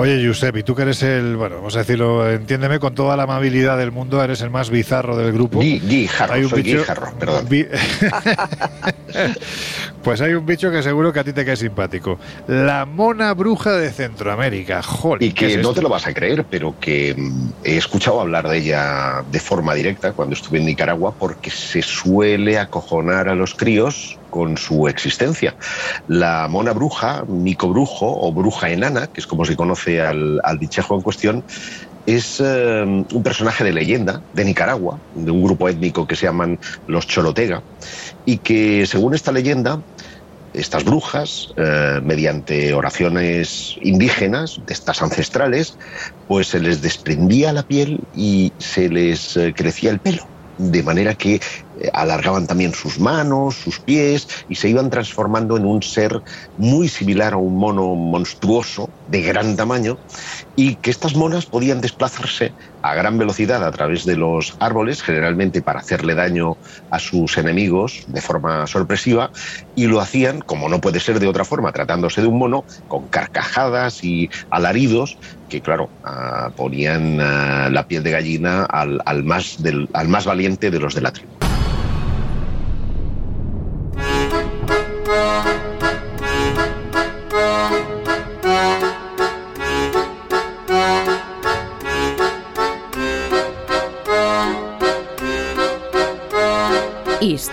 Oye, Josep, y tú que eres el, bueno, vamos a decirlo, entiéndeme con toda la amabilidad del mundo, eres el más bizarro del grupo. Guijarro, hay un soy bicho, perdón. pues hay un bicho que seguro que a ti te cae simpático. La mona bruja de Centroamérica, joder. Y que no te lo vas a creer, pero que mm, he escuchado hablar de ella de forma directa cuando estuve en Nicaragua, porque se suele acojonar a los críos con su existencia. La mona bruja, Nico Brujo o bruja enana, que es como se conoce al, al bichejo en cuestión, es eh, un personaje de leyenda de Nicaragua, de un grupo étnico que se llaman los Cholotega, y que según esta leyenda, estas brujas, eh, mediante oraciones indígenas, de estas ancestrales, pues se les desprendía la piel y se les eh, crecía el pelo de manera que alargaban también sus manos, sus pies y se iban transformando en un ser muy similar a un mono monstruoso de gran tamaño y que estas monas podían desplazarse a gran velocidad a través de los árboles, generalmente para hacerle daño a sus enemigos de forma sorpresiva, y lo hacían, como no puede ser de otra forma, tratándose de un mono, con carcajadas y alaridos que, claro, ah, ponían ah, la piel de gallina al, más al más valiente de los de la tribu.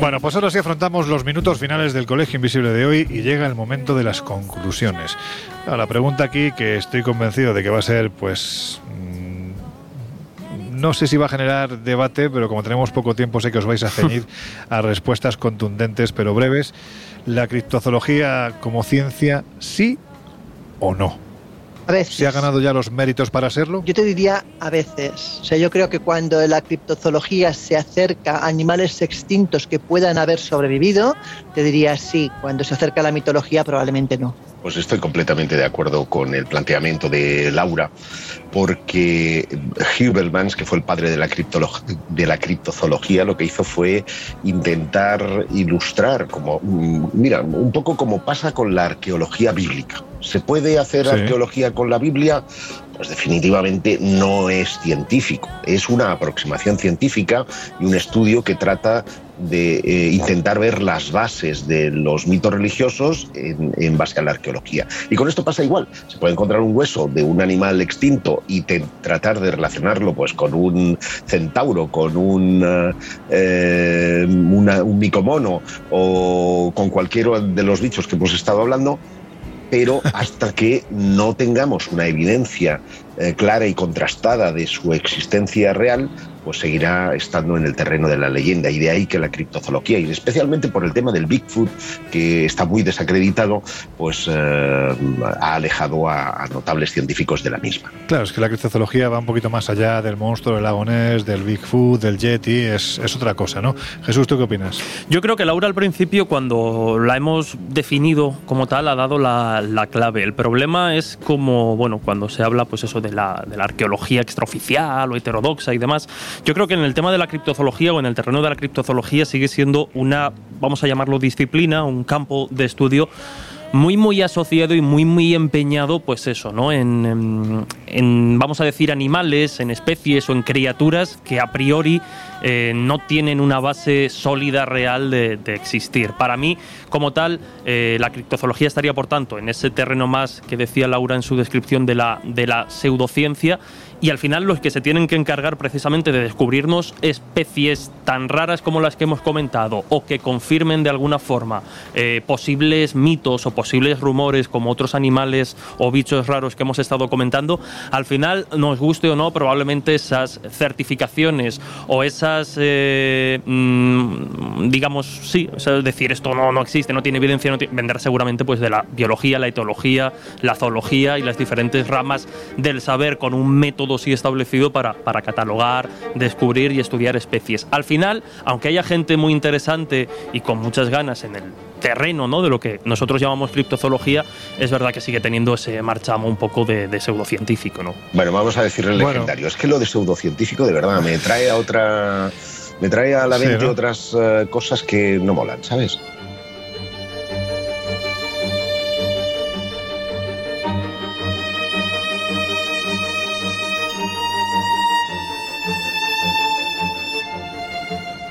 Bueno, pues ahora sí afrontamos los minutos finales del Colegio Invisible de hoy y llega el momento de las conclusiones. la pregunta aquí, que estoy convencido de que va a ser, pues, mm, no sé si va a generar debate, pero como tenemos poco tiempo sé que os vais a ceñir a respuestas contundentes pero breves. ¿La criptozoología como ciencia sí o no? A veces. ¿Se ha ganado ya los méritos para serlo? Yo te diría a veces. O sea, yo creo que cuando la criptozoología se acerca a animales extintos que puedan haber sobrevivido, te diría sí. Cuando se acerca a la mitología, probablemente no. Pues estoy completamente de acuerdo con el planteamiento de Laura, porque Hubelmans, que fue el padre de la, de la criptozoología, lo que hizo fue intentar ilustrar, como, mm, mira, un poco como pasa con la arqueología bíblica. ¿Se puede hacer arqueología con la Biblia? Pues definitivamente no es científico, es una aproximación científica y un estudio que trata de eh, intentar ver las bases de los mitos religiosos en, base a la arqueología. Y con esto pasa igual. Se puede encontrar un hueso de un animal extinto y tratar de relacionarlo pues, con un centauro, con un, eh, un micomono o con cualquiera de los bichos que hemos estado hablando pero hasta que no tengamos una evidencia eh, clara y contrastada de su existencia real, pues seguirá estando en el terreno de la leyenda y de ahí que la criptozoología, y especialmente por el tema del Bigfoot, que está muy desacreditado, pues eh, ha alejado a, notables científicos de la misma. Claro, es que la criptozoología va un poquito más allá del monstruo del lago Ness, del Bigfoot, del Yeti, es, es otra cosa, ¿no? Jesús, ¿tú qué opinas? Yo creo que Laura al principio, cuando la hemos definido como tal, ha dado la, la clave. El problema es como, bueno, cuando se habla, pues eso, de la, de la arqueología extraoficial o heterodoxa y demás, yo creo que en el tema de la criptozoología o en el terreno de la criptozoología sigue siendo una, vamos a llamarlo disciplina, un campo de estudio muy muy asociado y muy muy empeñado pues eso no en, vamos a decir animales en especies o en criaturas que a priori eh, no tienen una base sólida real de, existir. Para mí como tal eh, la criptozoología estaría por tanto en ese terreno más que decía Laura en su descripción de la de la pseudociencia y al final los que se tienen que encargar precisamente de descubrirnos especies tan raras como las que hemos comentado o que confirmen de alguna forma eh, posibles mitos o posibles rumores como otros animales o bichos raros que hemos estado comentando, al final nos guste o no, probablemente esas certificaciones o esas, eh, mm, digamos, sí, es decir, esto no, no existe, no tiene evidencia, no vendrá seguramente pues de la biología, la etología, la zoología y las diferentes ramas del saber con un método sí establecido para, para catalogar, descubrir y estudiar especies. Al final, aunque haya gente muy interesante y con muchas ganas en el terreno ¿no? de lo que nosotros llamamos criptozoología, es verdad que sigue teniendo ese marchamo un poco de, pseudocientífico. ¿no? Bueno, vamos a decirle legendario. Es que lo de pseudocientífico de verdad me trae a otra. Me trae a la mente otras eh, cosas que no molan, ¿sabes?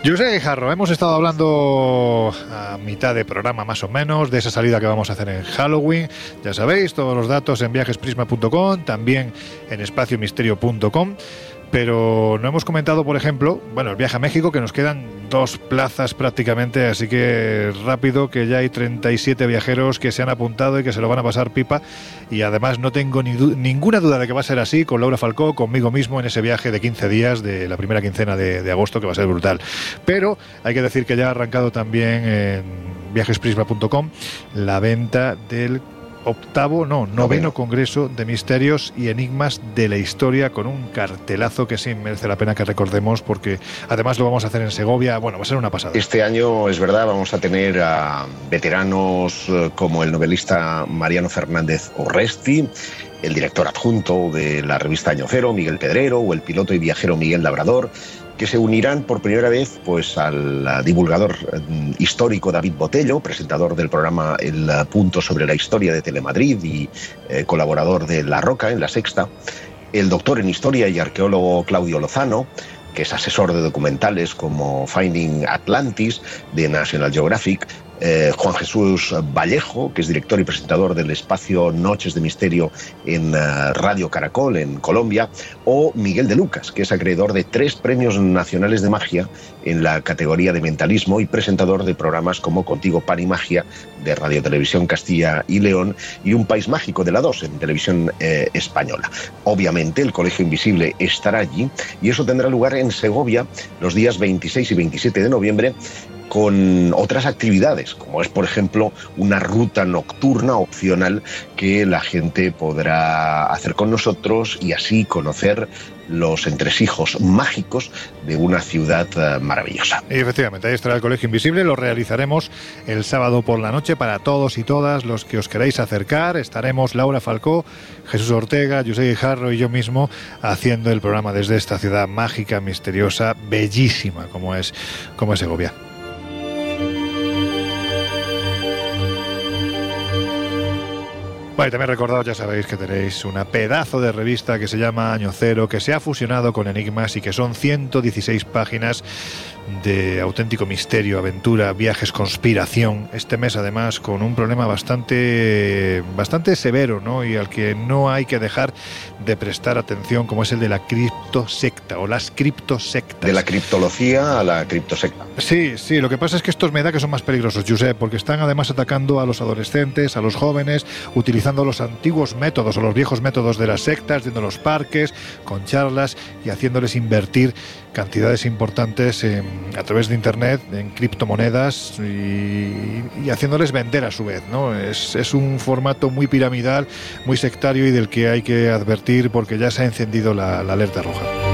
José Guijarro, hemos estado hablando a mitad de programa más o menos de esa salida que vamos a hacer en Halloween. Ya sabéis, todos los datos en viajesprisma.com, también en espaciomisterio.com pero no hemos comentado, por ejemplo, bueno, el viaje a México, que nos quedan dos plazas prácticamente, así que rápido, que ya hay 37 viajeros que se han apuntado y que se lo van a pasar pipa. Y además no tengo ninguna duda de que va a ser así con Laura Falcó, conmigo mismo en ese viaje de 15 días de la primera quincena de, de agosto, que va a ser brutal. Pero hay que decir que ya ha arrancado también en viajesprisma.com la venta del octavo, no, noveno Congreso de Misterios y Enigmas de la Historia con un cartelazo que sí merece la pena que recordemos porque además lo vamos a hacer en Segovia. Bueno, va a ser una pasada. Este año, es verdad, vamos a tener a veteranos eh, como el novelista Mariano Fernández Orresti, el director adjunto de la revista Año Cero, Miguel Pedrero, o el piloto y viajero Miguel Labrador, que se unirán por primera vez pues, al divulgador mm, histórico David Botello, presentador del programa El Punto sobre la Historia de Telemadrid y eh, colaborador de La Roca en La Sexta, el doctor en Historia y arqueólogo Claudio Lozano, que es asesor de documentales como Finding Atlantis de National Geographic, eh, Juan Jesús Vallejo, que es director y presentador del espacio Noches de Misterio en eh, Radio Caracol, en Colombia, o Miguel de Lucas, que es acreedor de tres premios nacionales de magia en la categoría de mentalismo y presentador de programas como Contigo Pan y Magia de Radio Televisión Castilla y León y Un País Mágico de la 2 en televisión eh, española. Obviamente el Colegio Invisible estará allí y eso tendrá lugar en Segovia los días 26 y 27 de noviembre con otras actividades, como es, por ejemplo, una ruta nocturna opcional que la gente podrá hacer con nosotros y así conocer los entresijos mágicos de una ciudad eh, maravillosa. Y efectivamente, ahí estará el Colegio Invisible, lo realizaremos el sábado por la noche para todos y todas los que os queráis acercar. Estaremos Laura Falcó, Jesús Ortega, José Guijarro y yo mismo haciendo el programa desde esta ciudad mágica, misteriosa, bellísima como es, como es Segovia. Bueno, también recordados, ya sabéis que tenéis una pedazo de revista que se llama Año Cero, que se ha fusionado con Enigmas y que son 116 páginas de auténtico misterio, aventura, viajes, conspiración. Este mes además con un problema bastante, bastante severo ¿no? y al que no hay que dejar de prestar atención como es el de la criptosecta o las criptosectas. De la criptología a la criptosecta. Sí, sí, lo que pasa es que estos me da que son más peligrosos, Josep, porque están además atacando a los adolescentes, a los jóvenes, utilizando los antiguos métodos o los viejos métodos de las sectas, yendo a los parques, con charlas y haciéndoles invertir cantidades importantes a través de Internet en criptomonedas y, haciéndoles vender a su vez. ¿no? Es, es, un formato muy piramidal, muy sectario y del que hay que advertir porque ya se ha encendido la alerta roja.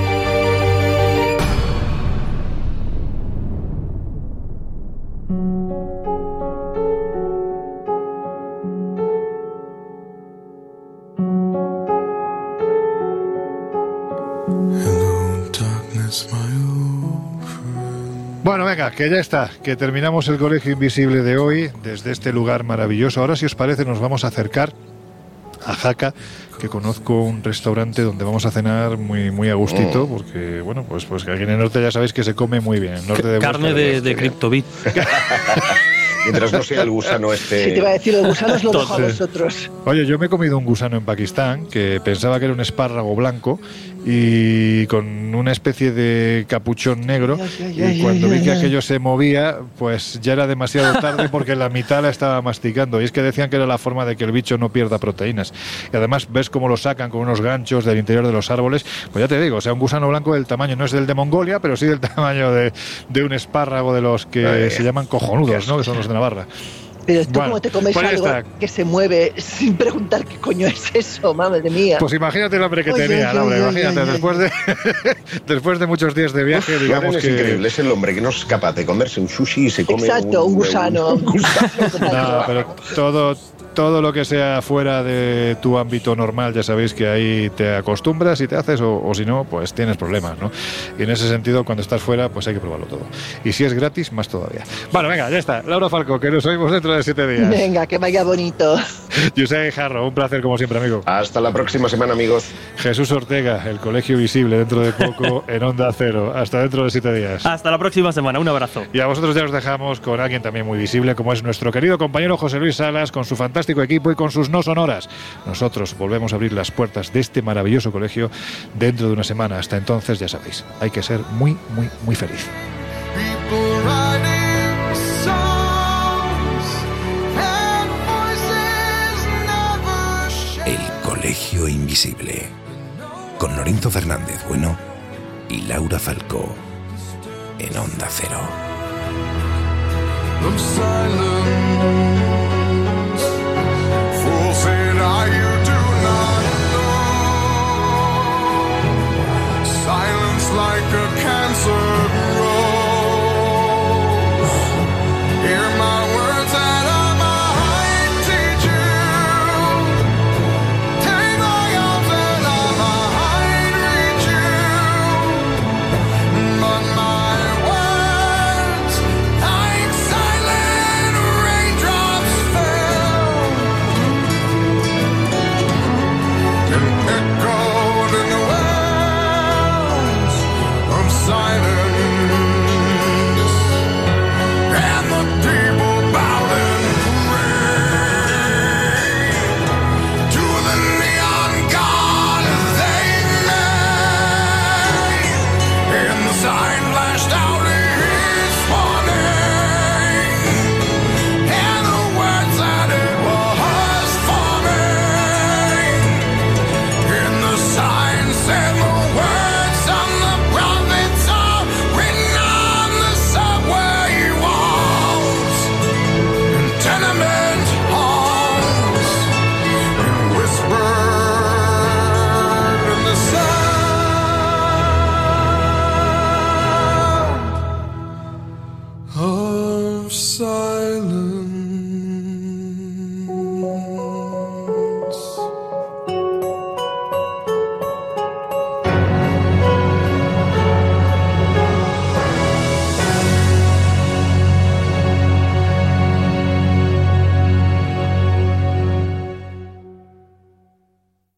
Bueno, venga, que ya está, que terminamos el Colegio Invisible de hoy desde este lugar maravilloso. Ahora, si os parece, nos vamos a acercar a Jaca, que conozco un restaurante donde vamos a cenar muy muy a gustito, mm. porque, bueno, pues, pues aquí en el norte ya sabéis que se come muy bien. norte de Carne de, de Cryptobit. Mientras no sea el gusano este. Sí, te iba a decir, el gusano es lo dejo a vosotros. Oye, yo me he comido un gusano en Pakistán que pensaba que era un espárrago blanco y con una especie de capuchón negro. y cuando vi que aquello se movía, pues ya era demasiado tarde porque la mitad la estaba masticando. Y es que decían que era la forma de que el bicho no pierda proteínas. Y además ves cómo lo sacan con unos ganchos del interior de los árboles. Pues ya te digo, o sea, un gusano blanco del tamaño, no es del de Mongolia, pero sí del tamaño de, de un espárrago de los que se llaman cojonudos, ¿no? Que son los de Navarra. Pero tú cómo te comes pues algo que se mueve sin preguntar qué coño es eso, madre mía. Pues imagínate el hambre que tenía, imagínate, después, de, después de muchos días de viaje, digamos es increíble, es el hombre que no es capaz de comerse un sushi y se come Exacto, un, gusano. Un gusano. no, pero todo todo lo que sea fuera de tu ámbito normal, ya sabéis que ahí te acostumbras y te haces, o, si no, pues tienes problemas, ¿no? Y en ese sentido, cuando estás fuera, pues hay que probarlo todo. Y si es gratis, más todavía. Bueno, venga, ya está. Laura Falco, que nos oímos dentro de siete días. Venga, que vaya bonito. José Jarro, un placer como siempre, amigo. Hasta la próxima semana, amigos. Jesús Ortega, el Colegio Visible, dentro de poco en Onda Cero. Hasta dentro de siete días. Hasta la próxima semana, un abrazo. Y a vosotros ya os dejamos con alguien también muy visible, como es nuestro querido compañero José Luis Salas, con su fantástico equipo y con sus no sonoras. Nosotros volvemos a abrir las puertas de este maravilloso colegio dentro de una semana. Hasta entonces, ya sabéis, hay que ser muy, muy, muy feliz. El Colegio Invisible. Con Lorenzo Fernández Bueno y Laura Falcó. En Onda Cero. are you?